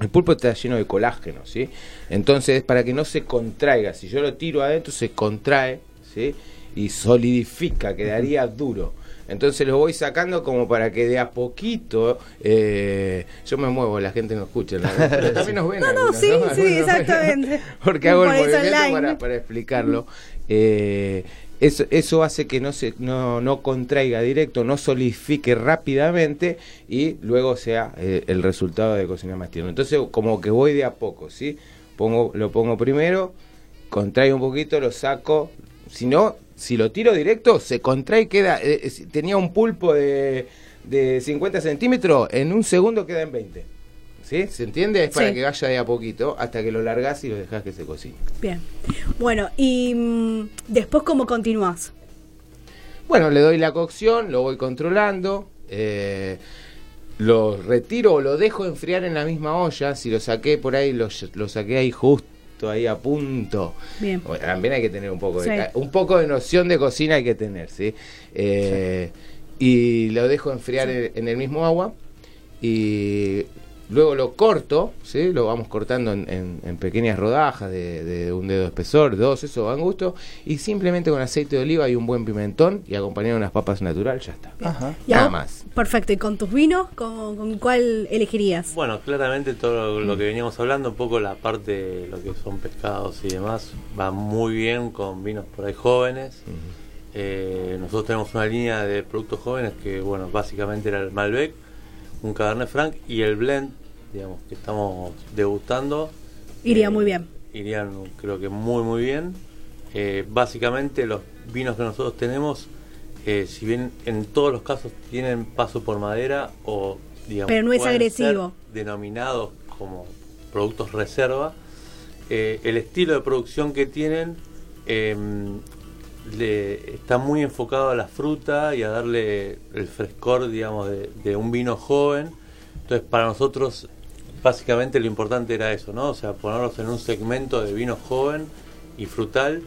el pulpo está lleno de colágeno, ¿sí? Entonces, para que no se contraiga, si yo lo tiro adentro, se contrae, ¿sí? Y solidifica, quedaría duro. Entonces lo voy sacando como para que de a poquito, eh, yo me muevo, la gente no escucha, pero también nos ven. No, no, sí, sí, exactamente. Porque hago el Por eso movimiento para, para explicarlo. Eh, eso, eso hace que no se no, no contraiga directo, no solidifique rápidamente y luego sea eh, el resultado de cocinar más tierno. Entonces, como que voy de a poco, ¿sí? Pongo, lo pongo primero, contraigo un poquito, lo saco. Si no, si lo tiro directo, se contrae y queda. eh, eh, tenía un pulpo de, de 50 centímetros, en un segundo queda en 20. ¿Sí? ¿Se entiende? Es para Sí. que vaya de a poquito hasta que lo largas y lo dejas que se cocine. Bien. Bueno, y mm, después, ¿cómo continúas? Bueno, le doy la cocción, lo voy controlando, eh, lo retiro o lo dejo enfriar en la misma olla. Si lo saqué por ahí, lo, lo saqué ahí justo, ahí a punto. Bien. Bueno, también hay que tener un poco de Sí. un poco de noción de cocina hay que tener, ¿sí? Eh, Y lo dejo enfriar en, en el mismo agua y luego lo corto, ¿sí? Lo vamos cortando en, en- en pequeñas rodajas de, de un dedo de espesor, dos, eso van gusto y simplemente con aceite de oliva y un buen pimentón y acompañado de unas papas natural ya está. Ajá. Nada más. Perfecto. ¿Y con tus vinos, con, con cuál elegirías? Bueno, claramente todo lo que veníamos hablando, un poco la parte de lo que son pescados y demás, va muy bien con vinos por ahí jóvenes. Eh, nosotros tenemos una línea de productos jóvenes que, bueno, básicamente era el Malbec, un Cabernet Franc y el blend digamos, que estamos degustando. Iría eh, muy bien. Irían, creo que muy, muy bien. Eh, básicamente, los vinos que nosotros tenemos, eh, si bien en todos los casos tienen paso por madera o, digamos, Pero no es pueden agresivo. ser denominados como productos reserva, el estilo de producción que tienen eh, le- está muy enfocado a la fruta y a darle el frescor, digamos, de, de un vino joven. Entonces, para nosotros, básicamente lo importante era eso, ¿no? O sea, ponernos en un segmento de vino joven y frutal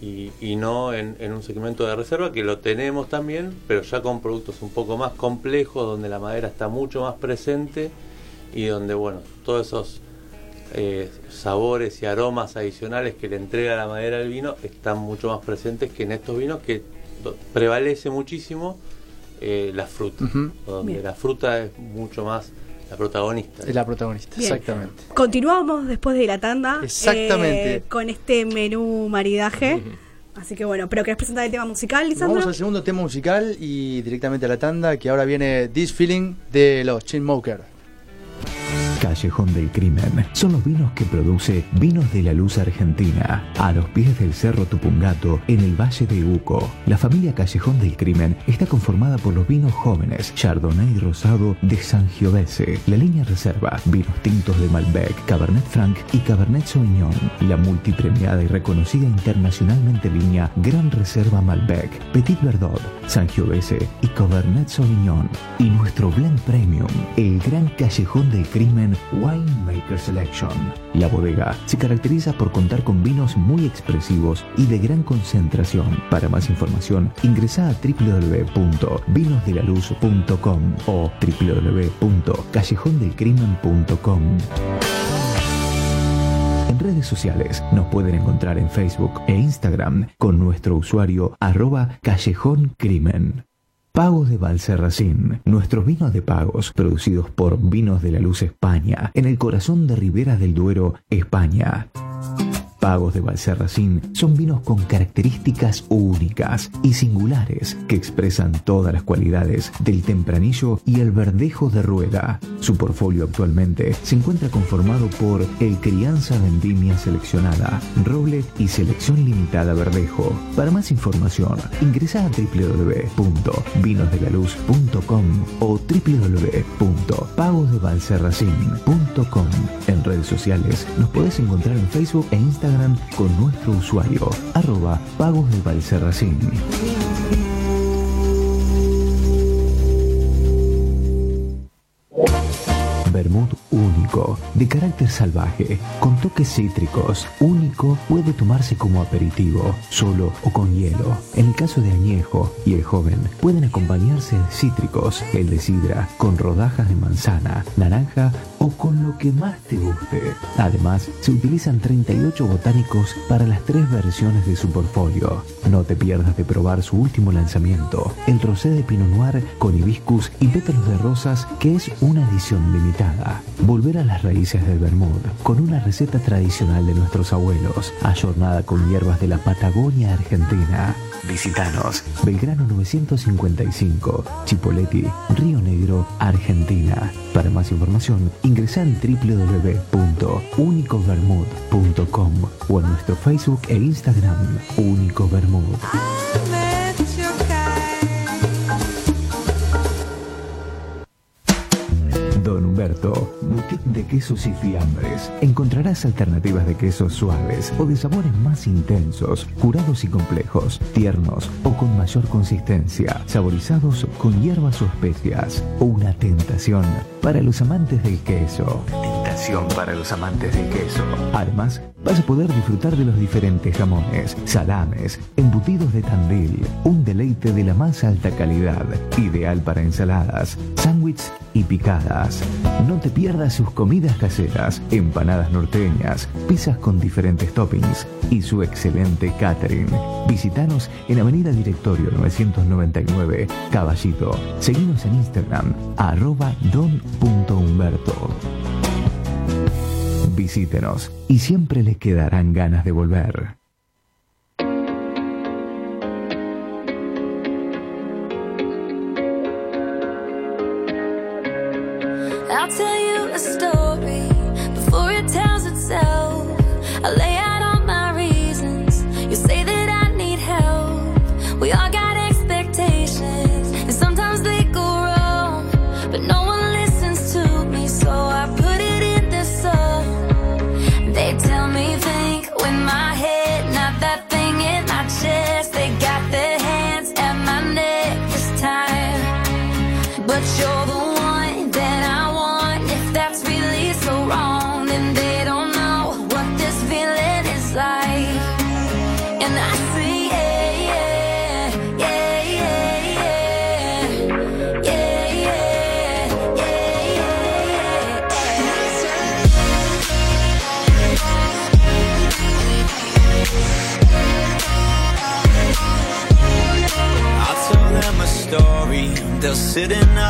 y, y no en, en un segmento de reserva, que lo tenemos también, pero ya con productos un poco más complejos, donde la madera está mucho más presente y donde, bueno, todos esos eh, sabores y aromas adicionales que le entrega la madera al vino están mucho más presentes que en estos vinos que prevalece muchísimo eh, la fruta, donde Bien. la fruta es mucho más la protagonista. Es la protagonista, Bien. exactamente. Continuamos después de la tanda. Exactamente. eh, con este menú maridaje. Así que bueno, pero ¿querés presentar el tema musical, Lisandro? Vamos al segundo tema musical y directamente a la tanda, que ahora viene This Feeling de los Chainsmokers. Callejón del Crimen. Son los vinos que produce Vinos de la Luz Argentina, a los pies del Cerro Tupungato, en el Valle de Uco. La familia Callejón del Crimen está conformada por los vinos jóvenes Chardonnay Rosado de Sangiovese, la línea reserva, vinos tintos de Malbec, Cabernet Franc y Cabernet Sauvignon, la multipremiada y reconocida internacionalmente línea Gran Reserva Malbec, Petit Verdot, Sangiovese y Cabernet Sauvignon, y nuestro blend premium, el Gran Callejón del Crimen Winemaker Selection. La bodega se caracteriza por contar con vinos muy expresivos y de gran concentración. Para más información, ingresa a www.vinosdelaluz.com o www.callejondelcrimen.com. En redes sociales nos pueden encontrar en Facebook e Instagram con nuestro usuario arroba Callejón Crimen. Pagos de Valserracín, nuestros vinos de pagos, producidos por Vinos de la Luz España, en el corazón de Ribera del Duero, España. Pagos de Valserracín son vinos con características únicas y singulares que expresan todas las cualidades del tempranillo y el verdejo de rueda. Su portfolio actualmente se encuentra conformado por el Crianza Vendimia Seleccionada, Roble y Selección Limitada Verdejo. Para más información, ingresa a www.vinosdelaluz.com o www.pagosdevalserracín.com. En redes sociales nos podés encontrar en Facebook e Instagram con nuestro usuario arroba pagos de Valserracín. Único, de carácter salvaje, con toques cítricos, único, puede tomarse como aperitivo, solo o con hielo. En el caso de añejo y el joven, pueden acompañarse de cítricos, el de sidra, con rodajas de manzana, naranja o con lo que más te guste. Además, se utilizan 38 botánicos para las tres versiones de su portfolio. No te pierdas de probar su último lanzamiento, el rosé de Pinot Noir con hibiscus y pétalos de rosas, que es una edición limitada. Volver a las raíces del Bermud, con una receta tradicional de nuestros abuelos, ayornada con hierbas de la Patagonia Argentina. Visítanos, Belgrano 955, Chipoleti, Río Negro, Argentina. Para más información, ingresa en www.unicovermud.com o en nuestro Facebook e Instagram, Único Bermud. Boutique de quesos y fiambres. Encontrarás alternativas de quesos suaves o de sabores más intensos, curados y complejos, tiernos o con mayor consistencia, saborizados con hierbas o especias. Una tentación para los amantes del queso. Para los amantes del queso. Además, vas a poder disfrutar de los diferentes jamones, salames, embutidos de Tandil, un deleite de la más alta calidad, ideal para ensaladas, sándwiches y picadas. No te pierdas sus comidas caseras, empanadas norteñas, pizzas con diferentes toppings y su excelente catering. Visítanos en Avenida Directorio 999, Caballito. Seguimos en Instagram, arroba don.humberto. Visítenos y siempre les quedarán ganas de volver.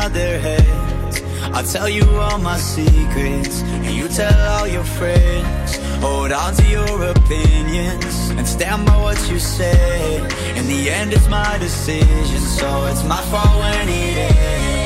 Nod their heads. I'll tell you all my secrets, and you tell all your friends. Hold on to your opinions, and stand by what you say. In the end, it's my decision, so it's my fault when it ends.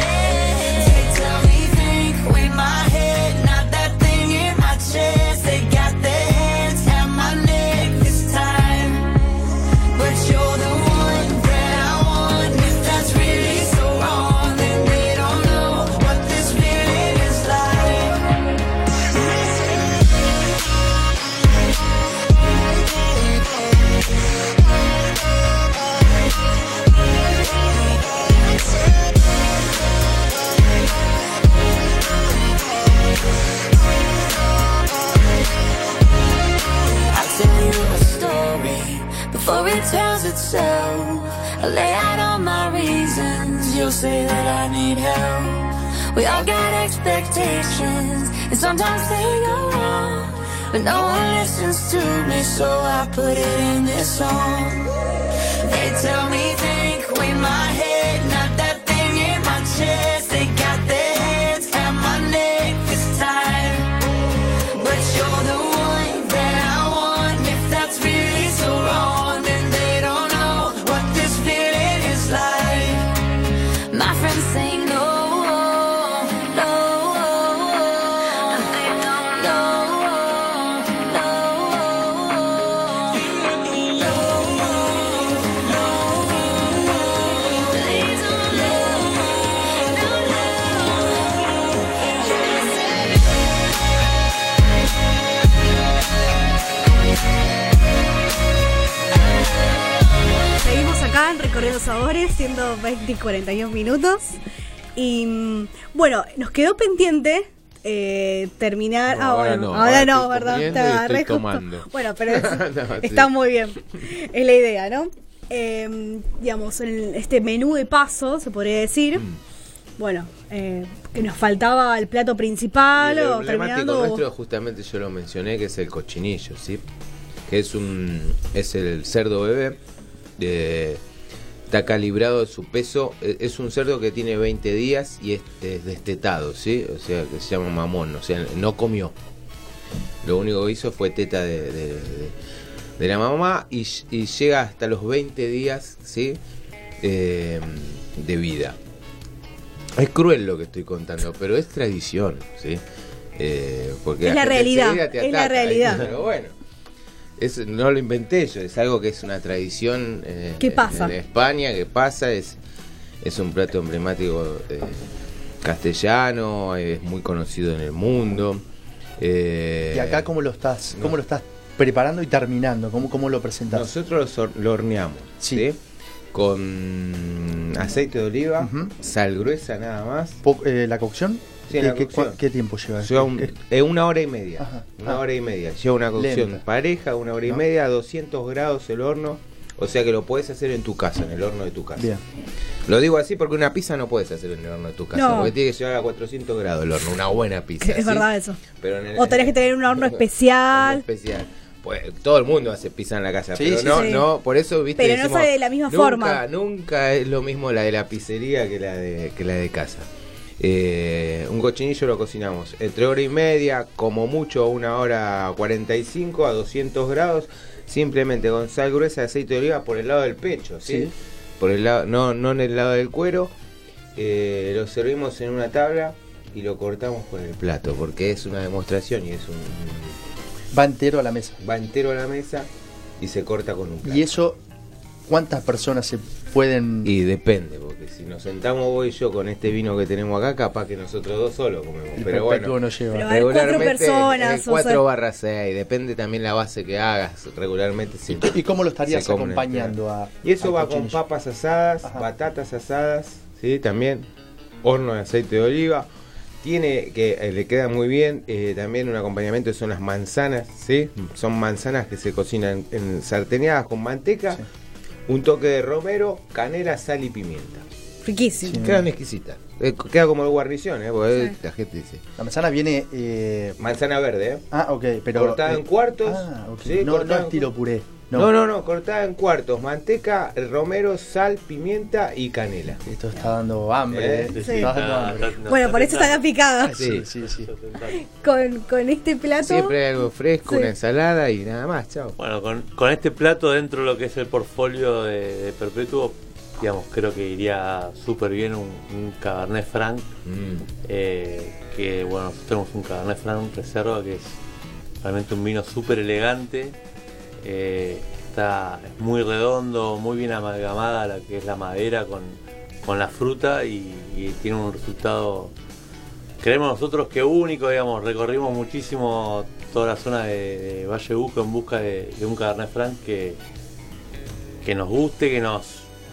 We all got expectations, and sometimes they go wrong. But no one listens to me, so I put it in this song. They tell me Recorriendo Sabores, siendo 20 y 41 minutos. Y mm, bueno, nos quedó pendiente eh, terminar. No, ah, ahora bueno, no, ahora no, ¿verdad? estoy tomando. Bueno, pero es- No, está sí. muy bien. Es la idea, ¿no? Eh, digamos, en este menú de paso, se podría decir. Mm. Bueno, eh, que nos faltaba el plato principal lo o terminando. nuestro, justamente yo lo mencioné, que es el cochinillo, ¿sí? Que es un es el cerdo bebé, de- está calibrado su peso, e- es un cerdo que tiene 20 días y es, es destetado, ¿sí? O sea, que se llama mamón, o sea, no comió. Lo único que hizo fue teta de, de- de- de la mamá y, y llega hasta los 20 días, ¿sí? Eh, de vida. Es cruel lo que estoy contando, pero es tradición, ¿sí? Eh, porque Es la realidad, es la realidad. Pero bueno, es, no lo inventé yo, es algo que es una tradición eh, ¿Qué pasa? en España, que pasa, es, es un plato emblemático eh, castellano, es muy conocido en el mundo. eh, ¿Y acá cómo lo estás, cómo lo estás preparando y terminando? ¿Cómo, cómo lo presentas? Nosotros lo, lo horneamos, Sí. ¿sí? Con aceite de oliva, sal gruesa nada más. Po- eh, ¿La cocción? Sí, ¿Qué, la qué- cocción. cua- qué tiempo lleva? Lleva un- ¿Qué- eh, una hora y media. Ajá. Una Ah. hora y media. Lleva una cocción Lenta. pareja, una hora y ¿No? media, a 200 grados el horno. O sea que lo puedes hacer en tu casa, en el horno de tu casa. Bien. Lo digo así porque una pizza no puedes hacer en el horno de tu casa. No. Porque tiene que llegar a 400 grados el horno. Una buena pizza. Es ¿sí? verdad eso. Pero en el- O tenés que tener un horno especial. Horno especial. Pues todo el mundo hace pizza en la casa, Sí, pero sí, no, sí. no, por eso viste. Pero no sale de la misma nunca, forma. Nunca es lo mismo la de la pizzería que la de, que la de casa. Eh, un cochinillo lo cocinamos entre hora y media, como mucho una hora 45 a 200 grados, simplemente con sal gruesa, aceite de oliva por el lado del pecho, ¿sí? Sí. Por el lado, no, no en el lado del cuero. Eh, lo servimos en una tabla y lo cortamos con el plato, porque es una demostración y es un Va entero a la mesa. va entero a la mesa y se corta con un plato. ¿Y eso cuántas personas se pueden...? Y depende, porque si nos sentamos vos y yo con este vino que tenemos acá, capaz que nosotros dos solos comemos. el Pero bueno, no lleva. Pero hay cuatro regularmente personas, es o 4 sea- barra 6, depende también la base que hagas. Regularmente sí. ¿Y cómo lo estarías acompañando a Y eso va con papas asadas, Ajá. batatas asadas, sí, también. horno de aceite de oliva. Tiene que eh, le queda muy bien eh, también un acompañamiento son las manzanas, ¿sí? Son manzanas que se cocinan en sarteneadas con manteca, un toque de romero, canela, sal y pimienta. Riquísimo. Quedan exquisitas. Eh, queda como el guarnición, ¿eh? Porque Sí. la gente dice. La manzana viene. eh, Manzana verde, ¿eh? Ah, ok, pero. cortada eh, en cuartos. Ah, ok. sí, no, no en estilo puré. No. no, no, cortada en cuartos. Manteca, romero, sal, pimienta y canela. Esto está dando hambre. Eh, eh. sí. Está dando Ah, hambre. está- no, Bueno, por eso está la tentando. picada. Sí. Sí, sí. Con, con este plato. Siempre hay algo fresco, Sí. una ensalada y nada más, chao. Bueno, con, con este plato dentro de lo que es el portfolio de, de Perpetuo, digamos, creo que iría súper bien un, un Cabernet Franc. Mm. eh, que bueno, nosotros tenemos un Cabernet Franc Reserva que es realmente un vino súper elegante. Eh, está es muy redondo, muy bien amalgamada la que es la madera con, con la fruta y, y tiene un resultado, creemos nosotros que único, digamos, recorrimos muchísimo toda la zona de, de Valle Buco en busca de, de un Cabernet Franc que, que nos guste, que nos,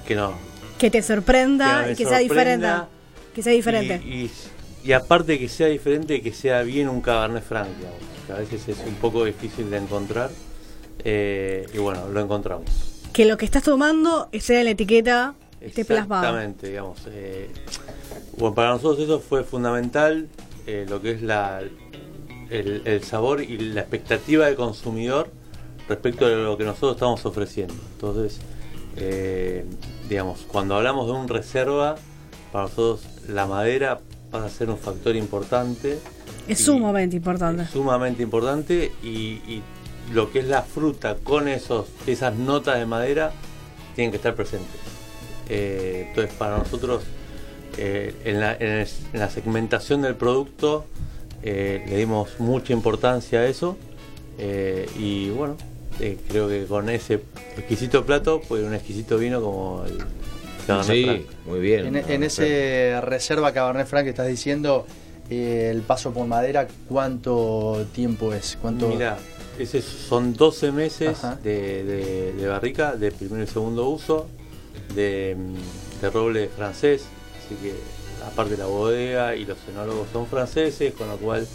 que nos Que te sorprenda Que y que sea diferente. Que sea diferente. y, y- y aparte que sea diferente, que sea bien un Cabernet Franc, digamos, que a veces es un poco difícil de encontrar. Eh, y bueno, lo encontramos. Que lo que estás tomando sea la etiqueta esté plasmado. Exactamente, digamos. eh, bueno, para nosotros eso fue fundamental, eh, lo que es la, el, el sabor y la expectativa del consumidor respecto de lo que nosotros estamos ofreciendo. Entonces, digamos, cuando hablamos de un reserva, para nosotros la madera pasa a ser un factor importante. Es y- sumamente importante. es sumamente importante y, y lo que es la fruta con esos esas notas de madera tienen que estar presentes. Eh, entonces para nosotros eh, en, la, en el- en la segmentación del producto eh, le dimos mucha importancia a eso eh, y bueno eh, creo que con ese exquisito plato pues un exquisito vino como el Cabernet Sí, Franc. muy bien. En, en ese reserva Cabernet Franc que estás diciendo, eh, el paso por madera, ¿cuánto tiempo es? ¿Cuánto? Mira, ese son 12 meses de, de- de barrica, de primero y segundo uso, de, mm, de roble francés, así que aparte la bodega y los enólogos son franceses, con lo cual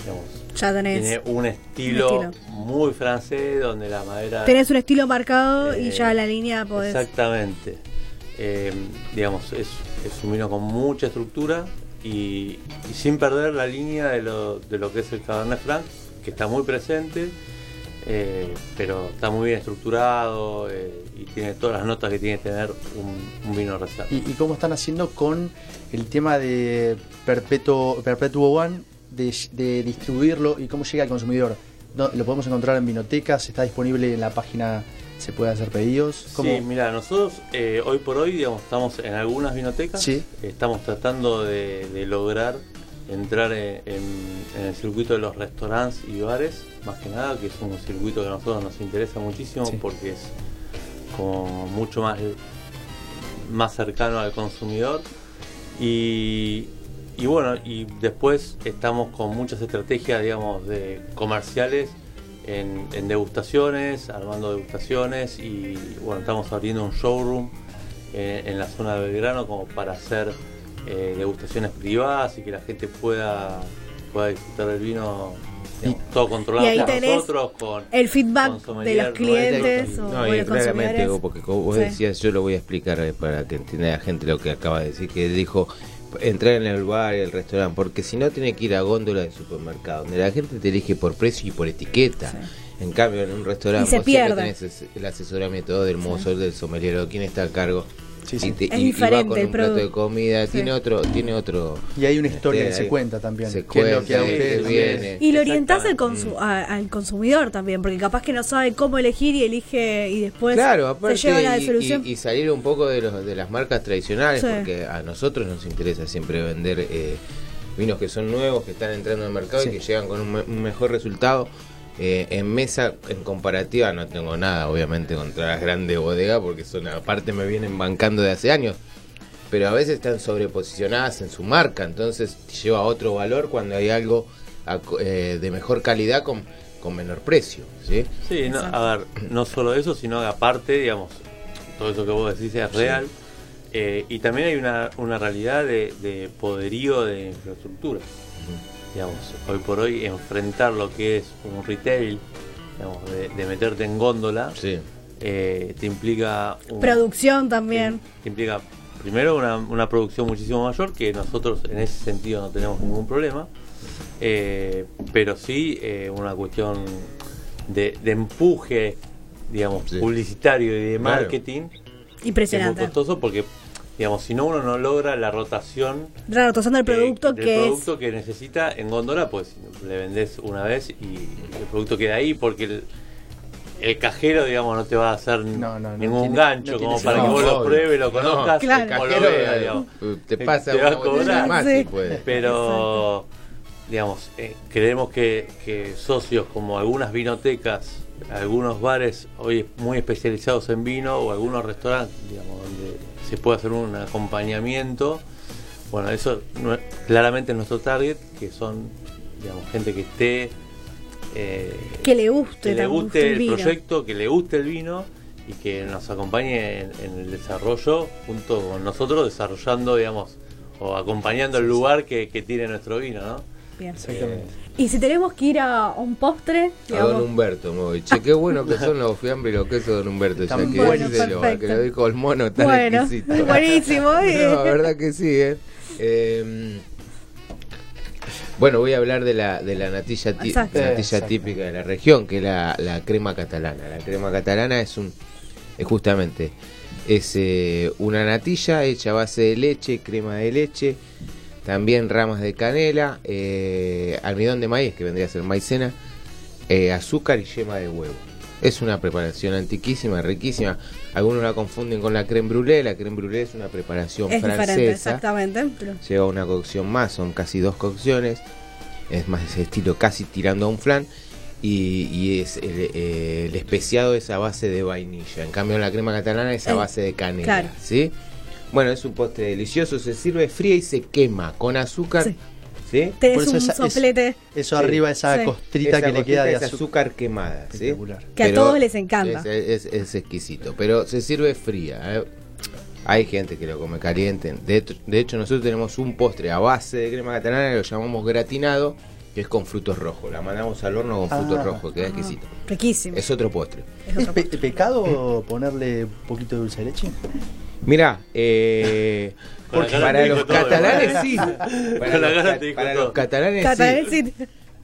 digamos, Ya tenés. tiene un estilo, un estilo. muy francés donde la madera... Tenés un estilo marcado y Eh, ya la línea podés. Exactamente. Eh, digamos, es, es un vino con mucha estructura y, y sin perder la línea de lo, de lo que es el Cabernet Franc, que está muy presente, eh, pero está muy bien estructurado eh, y tiene todas las notas que tiene que tener un, un vino reserva. ¿Y, y cómo están haciendo con el tema de Perpetuo, Perpetuo One, de, de distribuirlo y cómo llega al consumidor? No, ¿Lo podemos encontrar en vinotecas? ¿Está disponible en la página? ¿Se puede hacer pedidos? ¿Cómo? Sí, mira, nosotros eh, hoy por hoy, digamos, estamos en algunas vinotecas. Sí. Estamos tratando de, de lograr entrar en, el circuito de los restaurantes y bares, más que nada, que es un circuito que a nosotros nos interesa muchísimo Sí. porque es como mucho más, más cercano al consumidor. Y, y bueno, y después estamos con muchas estrategias, digamos, de comerciales en, en degustaciones, armando degustaciones y bueno, estamos abriendo un showroom eh, en la zona de Belgrano como para hacer eh, degustaciones privadas y que la gente pueda, pueda disfrutar del vino digamos, todo controlado Y ahí por tenés nosotros con El feedback con de los clientes nuestro. o No, de y los claramente, consumidores. porque como vos Sí. decías, yo lo voy a explicar eh, para que entienda la gente lo que acaba de decir, que dijo entrar en el bar y el restaurante, porque si no tiene que ir a góndola de supermercado, donde la gente te elige por precio y por etiqueta. En cambio, en un restaurante Y se vos siempre pierde. tenés el asesoramiento del mozo, del sommelier, o quién está a cargo. Sí, sí. Y, te- Es y- y va diferente con el un plato de comida, Sí. tiene otro, tiene otro. Y hay una historia este, que se hay- cuenta también. Se que es lo que a cuenta, ustedes viene. Y lo orientás al, consu- a- al consumidor también, porque capaz que no sabe cómo elegir y elige y después Claro, se aparte lleva la y- desolución. y, y salir un poco de, los, de las marcas tradicionales, Sí. porque a nosotros nos interesa siempre vender eh, vinos que son nuevos, que están entrando al mercado Sí. y que llegan con un, me- un mejor resultado. Eh, en mesa, en comparativa, no tengo nada, obviamente, contra las grandes bodegas, porque son aparte me vienen bancando de hace años. Pero a veces están sobreposicionadas en su marca, entonces te lleva a otro valor cuando hay algo a eh, de mejor calidad con, con menor precio. ¿sí? Sí, no, a ver, no solo eso, sino que aparte, digamos, todo eso que vos decís es real. Eh, y también hay una, una realidad de, de poderío de infraestructura. Digamos, hoy por hoy enfrentar lo que es un retail, digamos, de, de meterte en góndola, Sí. eh, te implica un- Producción también. que implica primero una, una producción muchísimo mayor, que nosotros en ese sentido no tenemos ningún problema, eh, pero sí eh, una cuestión de, de empuje, digamos, Sí. publicitario y de Claro. marketing, es muy Impresionante. costoso porque, digamos, si no uno no logra la rotación Claro, tosando el eh, producto del que producto que necesita en góndola, pues le vendés una vez y el producto queda ahí porque el, el cajero, digamos, no te va a hacer No, no, no ningún tiene- gancho como para que vos lo pruebes, lo No, conozcas Claro. El lo cajero veas, eh, digamos. te pasa Te va a cobrar. más Sí. si puede. Pero, digamos, eh, creemos que, que socios como algunas vinotecas, algunos bares hoy muy especializados en vino o algunos restaurantes, digamos, donde se puede hacer un acompañamiento, bueno, eso no- claramente es nuestro target, que son, digamos, gente que esté... eh, que le guste, que le guste el vino. proyecto, que le guste el vino y que nos acompañe en, en el desarrollo junto con nosotros desarrollando, digamos, o acompañando el lugar que, que tiene nuestro vino, ¿no? Bien. Exactamente. Y si tenemos que ir a un postre, A digamos, Don Humberto me voy. Che, qué bueno que son los fiambres y los quesos de Don Humberto. Ya que perfecto. que lo dijo el mono tan bueno, exquisito. buenísimo. eh. No, la verdad que sí, ¿eh? Eh, bueno, voy a hablar de la, de la natilla, tí- Exacto. natilla Exacto. típica de la región, que es la, la crema catalana. La crema catalana es un, es justamente, es eh, una natilla hecha a base de leche, crema de leche, también ramas de canela, eh, almidón de maíz, que vendría a ser maicena, eh, azúcar y yema de huevo. Es una preparación antiquísima, riquísima. Algunos la confunden con la creme brûlée. La creme brûlée es una preparación es diferente, francesa. exactamente. Lleva una cocción más, son casi dos cocciones. Es más ese estilo casi tirando a un flan. Y, y es el, eh, el especiado es a base de vainilla. En cambio la crema catalana es a base de canela. claro. ¿sí? Bueno, es un postre delicioso. Se sirve fría y se quema con azúcar. Sí. ¿sí? Por eso un esa- es- soplete Eso Sí. arriba, esa Sí. costrita Esa que le queda de es azúcar. azúcar quemada. ¿sí? Espectacular. que a Pero todos les encanta. Es, es- es exquisito, pero se sirve fría. ¿eh? Hay gente que lo come caliente. De, hecho- de hecho, nosotros tenemos un postre a base de crema catalana que lo llamamos gratinado, que es con frutos rojos. La mandamos al horno con frutos Ah. rojos, queda exquisito. Riquísimo. Es otro postre. Es ¿Es otro pe- pecado ponerle un poquito de dulce de leche? Mira, eh, cara para te los catalanes sí. Para, los, te catalanes sí.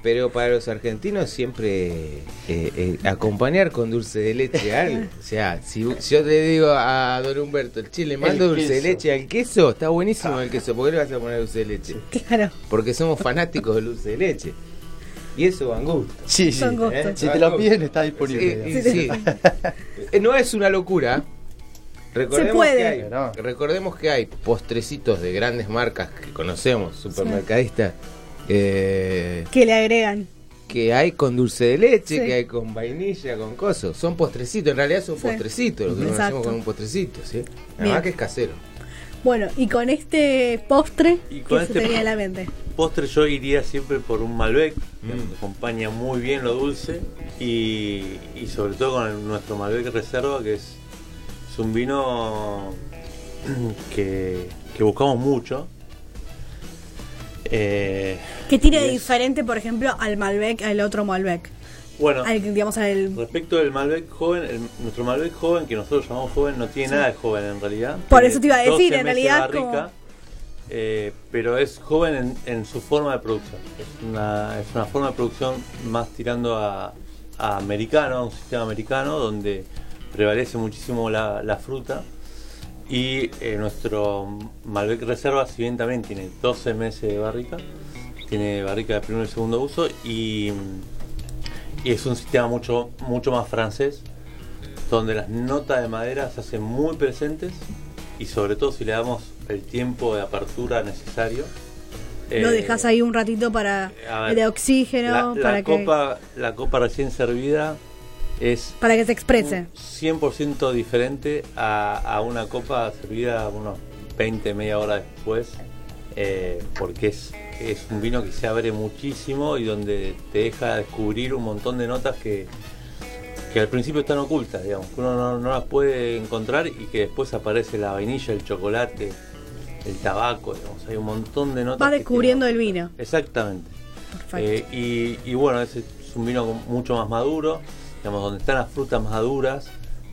Pero para los argentinos siempre eh, eh, acompañar con dulce de leche algo. O sea, si, si yo le digo a don Humberto, el chile, mando El dulce de leche al queso, está buenísimo el queso. ¿Por qué le vas a poner dulce de leche? Claro. Porque somos fanáticos del dulce de leche. Y eso van gusto. Sí, sí. ¿eh? Si te lo piden, está disponible. Sí, sí, sí. No es una locura. Recordemos Se puede. Que hay, recordemos que hay postrecitos de grandes marcas que conocemos, supermercadistas, eh, Que le agregan. que hay con dulce de leche, Sí. que hay con vainilla, con cosas. Son postrecitos, en realidad son Sí. postrecitos, lo que Exacto. conocemos con un postrecito, ¿sí? Además Bien. que es casero. Bueno, y con este postre, Y ¿qué se este tenía en la mente? Postre yo iría siempre por un Malbec, que Mm. acompaña muy bien lo dulce y, y sobre todo con el- nuestro Malbec Reserva, que es, es un vino que, que buscamos mucho. Eh, ¿Qué tiene de diferente, por ejemplo, al Malbec, al otro Malbec? Bueno, Al, digamos, al... respecto del Malbec joven, el- nuestro Malbec joven, que nosotros llamamos joven, no tiene nada de joven en realidad. Por Tiene eso te iba a 12 decir, en realidad barrica, como- eh, pero es joven en, en su forma de producción. Es una, es una forma de producción más tirando a, a americano, a un sistema americano, donde prevalece muchísimo la, la fruta. Y eh, nuestro Malbec Reserva, si bien también tiene 12 meses de barrica, tiene barrica de primer y segundo uso y, y es un sistema mucho, mucho más francés, donde las notas de madera se hacen muy presentes y sobre todo si le damos el tiempo de apertura necesario. lo eh, dejas ahí un ratito para ver, de oxígeno, la, la para, que, copa, la copa recién servida es para que se exprese. 100% diferente a, a una copa servida unos 20, media hora después, eh, porque es, es un vino que se abre muchísimo y donde te deja descubrir un montón de notas que, que al principio están ocultas, digamos, que uno no, no las puede encontrar y que después aparece la vainilla, el chocolate, el tabaco, digamos, hay un montón de notas. Que descubriendo el vino. Exactamente. Perfecto. Eh, y, y bueno, ese es un vino mucho más maduro, digamos, donde están las frutas maduras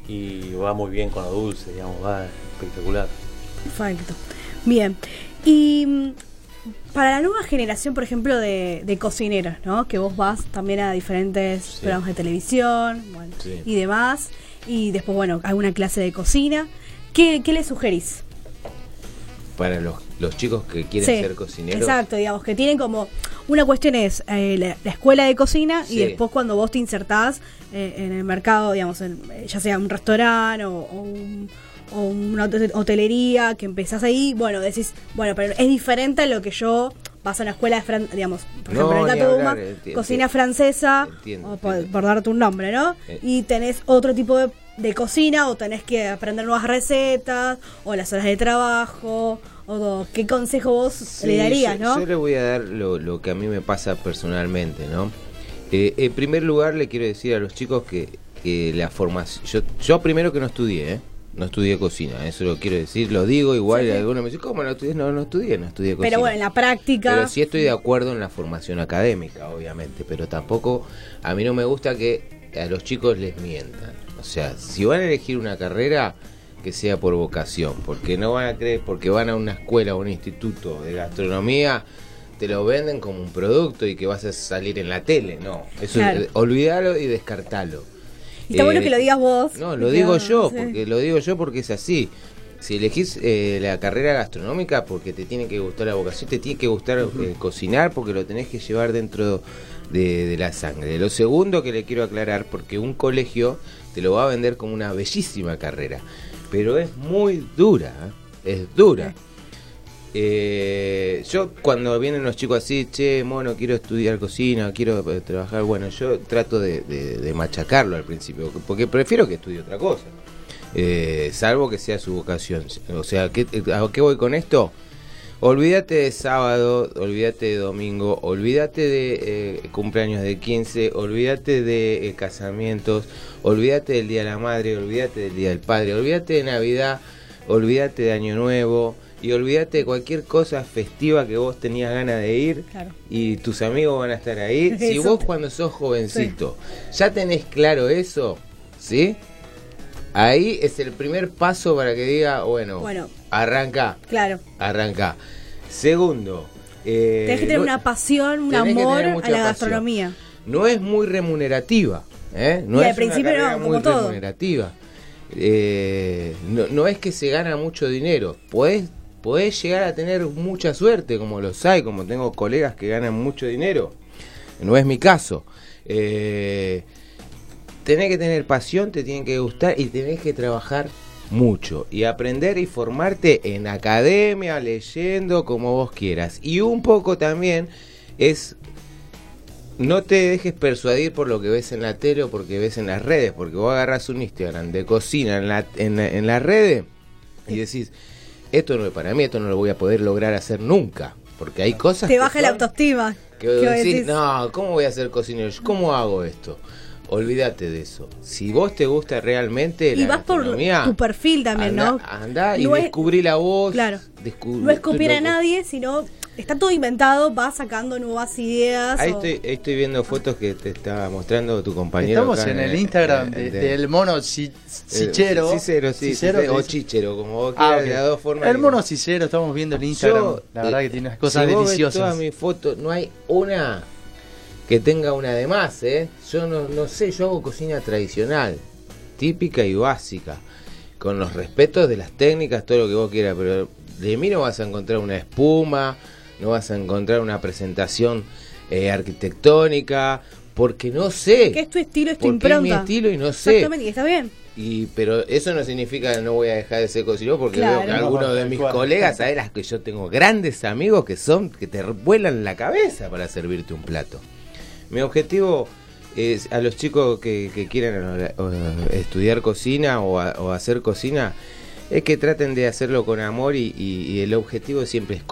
y va muy bien con lo dulce, digamos, va espectacular. Perfecto. Bien. Y mm, para la nueva generación, por ejemplo, de, de cocineros, ¿no? Que vos vas también a diferentes Sí. programas de televisión bueno, Sí. y demás. Y después, bueno, alguna clase de cocina. ¿Qué, qué le sugerís? Para los, los chicos que quieren Sí, ser cocineros. Exacto, digamos, que tienen como... Una cuestión es eh, la, la escuela de cocina Sí. y después cuando vos te insertás eh, en el mercado, digamos, en- eh, ya sea un restaurante o, o un- o una hote- hotelería, que empezás ahí, bueno, decís, bueno, pero es diferente a lo que yo vas a una escuela de Fran digamos, por No, ejemplo, en el Catuma, cocina francesa, entiendo, o por, entiendo. por darte un nombre, ¿no? Eh. Y tenés otro tipo de, de cocina o tenés que aprender nuevas recetas o las horas de trabajo o qué consejo vos Sí, le darías, yo, ¿no? yo le voy a dar lo, lo que a mí me pasa personalmente, ¿no? Eh, en primer lugar, le quiero decir a los chicos que, que la formación. Yo, yo primero que no estudié, ¿eh? No estudié cocina, eso lo quiero decir, lo digo igual. Sí. algunos me dicen, ¿cómo no estudié? No, no estudié, no estudié cocina. Pero bueno, en la práctica. Pero sí estoy de acuerdo en la formación académica, obviamente, pero tampoco a mí no me gusta que a los chicos les mientan. O sea, si van a elegir una carrera, que sea por vocación, porque no van a creer, porque van a una escuela o un instituto de gastronomía, te lo venden como un producto y que vas a salir en la tele. No, eso Claro. eh, olvídalo y descartalo. Y está bueno Eh, que lo digas vos. No, lo digo yo, porque lo digo yo porque es así. Si elegís eh, la carrera gastronómica porque te tiene que gustar la vocación, te tiene que gustar eh, cocinar porque lo tenés que llevar dentro de, de la sangre. Lo segundo que le quiero aclarar, porque un colegio te lo va a vender como una bellísima carrera, pero es muy dura, ¿eh? es dura. Eh, yo cuando vienen los chicos así, che, mono, quiero estudiar cocina, quiero eh, trabajar, bueno, yo trato de, de- de machacarlo al principio, porque prefiero que estudie otra cosa, Eh, salvo que sea su vocación. O sea, ¿qué, ¿a qué voy con esto? Olvídate de sábado, olvídate de domingo, olvídate de eh, cumpleaños de 15, olvídate de eh, casamientos, olvídate del Día de la Madre, olvídate del Día del Padre, olvídate de Navidad, olvídate de Año Nuevo y olvídate de cualquier cosa festiva que vos tenías ganas de ir Claro. y tus amigos van a estar ahí. Si vos cuando sos jovencito ya tenés claro eso, ¿sí? Ahí es el primer paso para que diga, bueno, Bueno. Arranca. Claro. Arranca. Segundo, eh, Tenés que tener no- una pasión, un amor a la pasión. gastronomía. no es muy remunerativa. ¿eh? No Y al es principio una no, muy como todo. remunerativa. Eh, no, no es que se gana mucho dinero. Podés, podés llegar a tener mucha suerte, como los hay, como tengo colegas que ganan mucho dinero. No es mi caso. Eh, tenés que tener pasión, te tienen que gustar y tenés que trabajar mucho y aprender y formarte en academia, leyendo, como vos quieras. Y un poco también es no te dejes persuadir por lo que ves en la tele o porque ves en las redes, porque vos agarras un Instagram de cocina en la, en, la- en las redes y decís, esto no es para mí, esto no lo voy a poder lograr hacer nunca, porque hay cosas Te que baja la autoestima. que ¿Qué vos vos decís, decís? no, ¿cómo voy a ser cocinero? ¿Cómo hago esto? Olvídate de eso. Si vos te gusta realmente Y la vas por tu perfil también, anda, ¿no? Anda y No es- descubrí la voz. Claro. No es copiar a nadie, sino está todo inventado, vas sacando nuevas ideas. Ahí o- estoy, ahí estoy viendo fotos que te estaba mostrando tu compañero. Estamos acá en el Instagram eh, de- del mono ci- Cichero. Eh, Cicero, sí, Cicero, Cicero, o chichero, como vos Ah, quieras, ok. de las dos formas. El que- mono Cicero, estamos viendo el Instagram. Yo, la verdad eh, que tiene unas cosas si vos ves deliciosas. todas mis fotos, no hay una que tenga una de más, ¿eh? Yo no, no sé, yo hago cocina tradicional, típica y básica, con los respetos de las técnicas, todo lo que vos quieras, pero de mí no vas a encontrar una espuma, no vas a encontrar una presentación eh, arquitectónica, porque no sé. Que es tu estilo, es tu porque es impronta. mi estilo y no sé. Exactamente, y está bien. Y, pero eso no significa que no voy a dejar de ser cocinero porque Claro. veo que algunos de mis colegas, sabes las que yo tengo grandes amigos que son que te vuelan la cabeza para servirte un plato. Mi objetivo es a los chicos que, que quieren eh, estudiar cocina o, a- o hacer cocina es que traten de hacerlo con amor y, y- y el objetivo siempre es,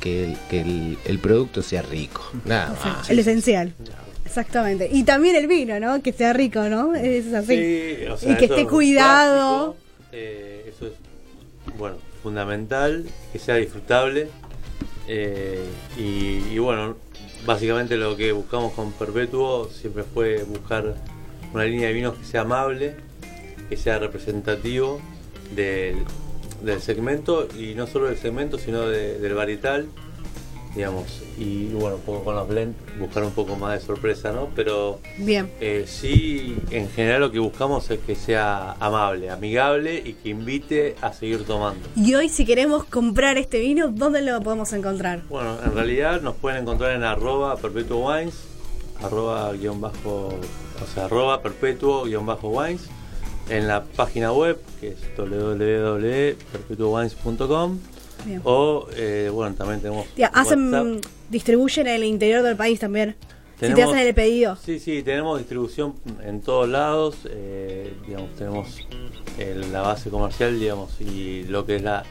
que, el, que el- el producto sea rico. Nada más. el esencial. Exactamente. Y también el vino, ¿no? Que sea rico, ¿no? Es así. Sí, o sea, y que esté es cuidado. eh, eso es, bueno, fundamental, que sea disfrutable. eh, y, y bueno, básicamente lo que buscamos con Perpetuo siempre fue buscar una línea de vinos que sea amable, que sea representativo del, del segmento, y no solo del segmento, sino de- del varietal, digamos. Y bueno, un poco con los blends, buscar un poco más de sorpresa, ¿no? Pero Bien. eh, sí, en general lo que buscamos es que sea amable, amigable y que invite a seguir tomando. Y hoy, si queremos comprar este vino, ¿dónde lo podemos encontrar? Bueno, en realidad nos pueden encontrar en arroba perpetuo wines, arroba guion bajo, o sea, arroba perpetuo guion bajo wines, en la página web que es www.perpetuowines.com Bien. o, eh, bueno, también tenemos Ya, hacen, WhatsApp. distribuyen en el interior del país también. si te hacen el pedido. Sí, sí, tenemos distribución en todos lados, eh, digamos, tenemos el- la base comercial, digamos, y lo que es la,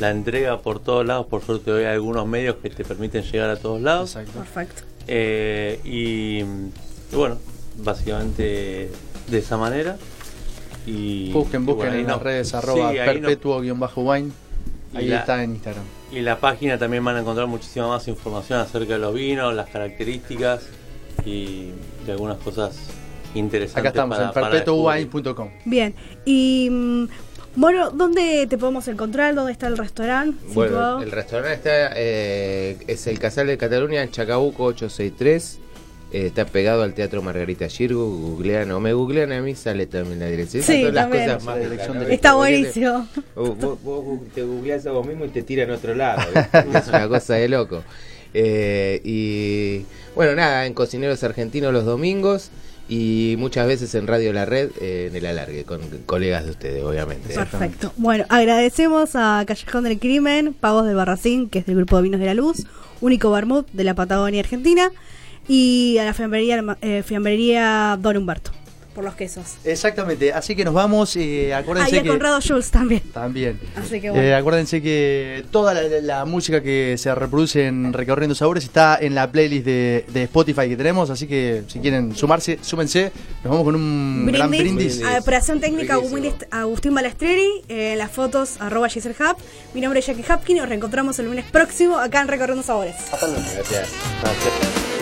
la entrega por todos lados, por suerte hoy hay algunos medios que te permiten llegar a todos lados. Exacto. Perfecto. Eh, y, y bueno, básicamente de esa manera. Y, Busquen, y busquen bueno, en las redes sí, arroba nos- perpetuo-wine. Ahí la- está en Instagram. Y en la página también van a encontrar muchísima más información acerca de los vinos, las características y de algunas cosas interesantes. Acá estamos, para- en perpetuowine.com. Bien. Y. mm, Bueno, ¿dónde te podemos encontrar? ¿Dónde está el restaurante? Bueno, situado? el restaurante está, eh, es el Casal de Cataluña en Chacabuco 863. Eh, está pegado al Teatro Margarita Girgu. Googlean o me googlean a mí, sale también la dirección. Sí, Esas son las también. cosas más La dirección raras, de- ¿no? Está buenísimo. Vos, vos- vos te googleás a vos mismo y te tiran a otro lado. es una cosa de loco. Eh, y bueno, nada, en Cocineros Argentinos los domingos y muchas veces en Radio La Red eh, en el alargue, con colegas de ustedes, obviamente. Perfecto. Bueno, agradecemos a Callejón del Crimen, Pagos del Barracín, que es del Grupo de Vinos de la Luz, Único Bermud de la Patagonia Argentina, y a la fiambrería, eh, fiambrería Don Humberto, por los quesos. Exactamente, así que nos vamos. eh, Ah, acuérdense y a que. Conrado Jules también. También. Así que bueno. Eh, acuérdense que toda la, la música que se reproduce en Recorriendo Sabores está en la playlist de, de Spotify que tenemos, así que si quieren sumarse, súmense. Nos vamos con un gran brindis. A Operación Técnica Riquísimo. Agustín- Balastreri, eh, las fotos arroba Giselle Hub. Mi nombre es Jackie Hapkin y nos reencontramos el lunes próximo acá en Recorriendo Sabores. Gracias. Gracias.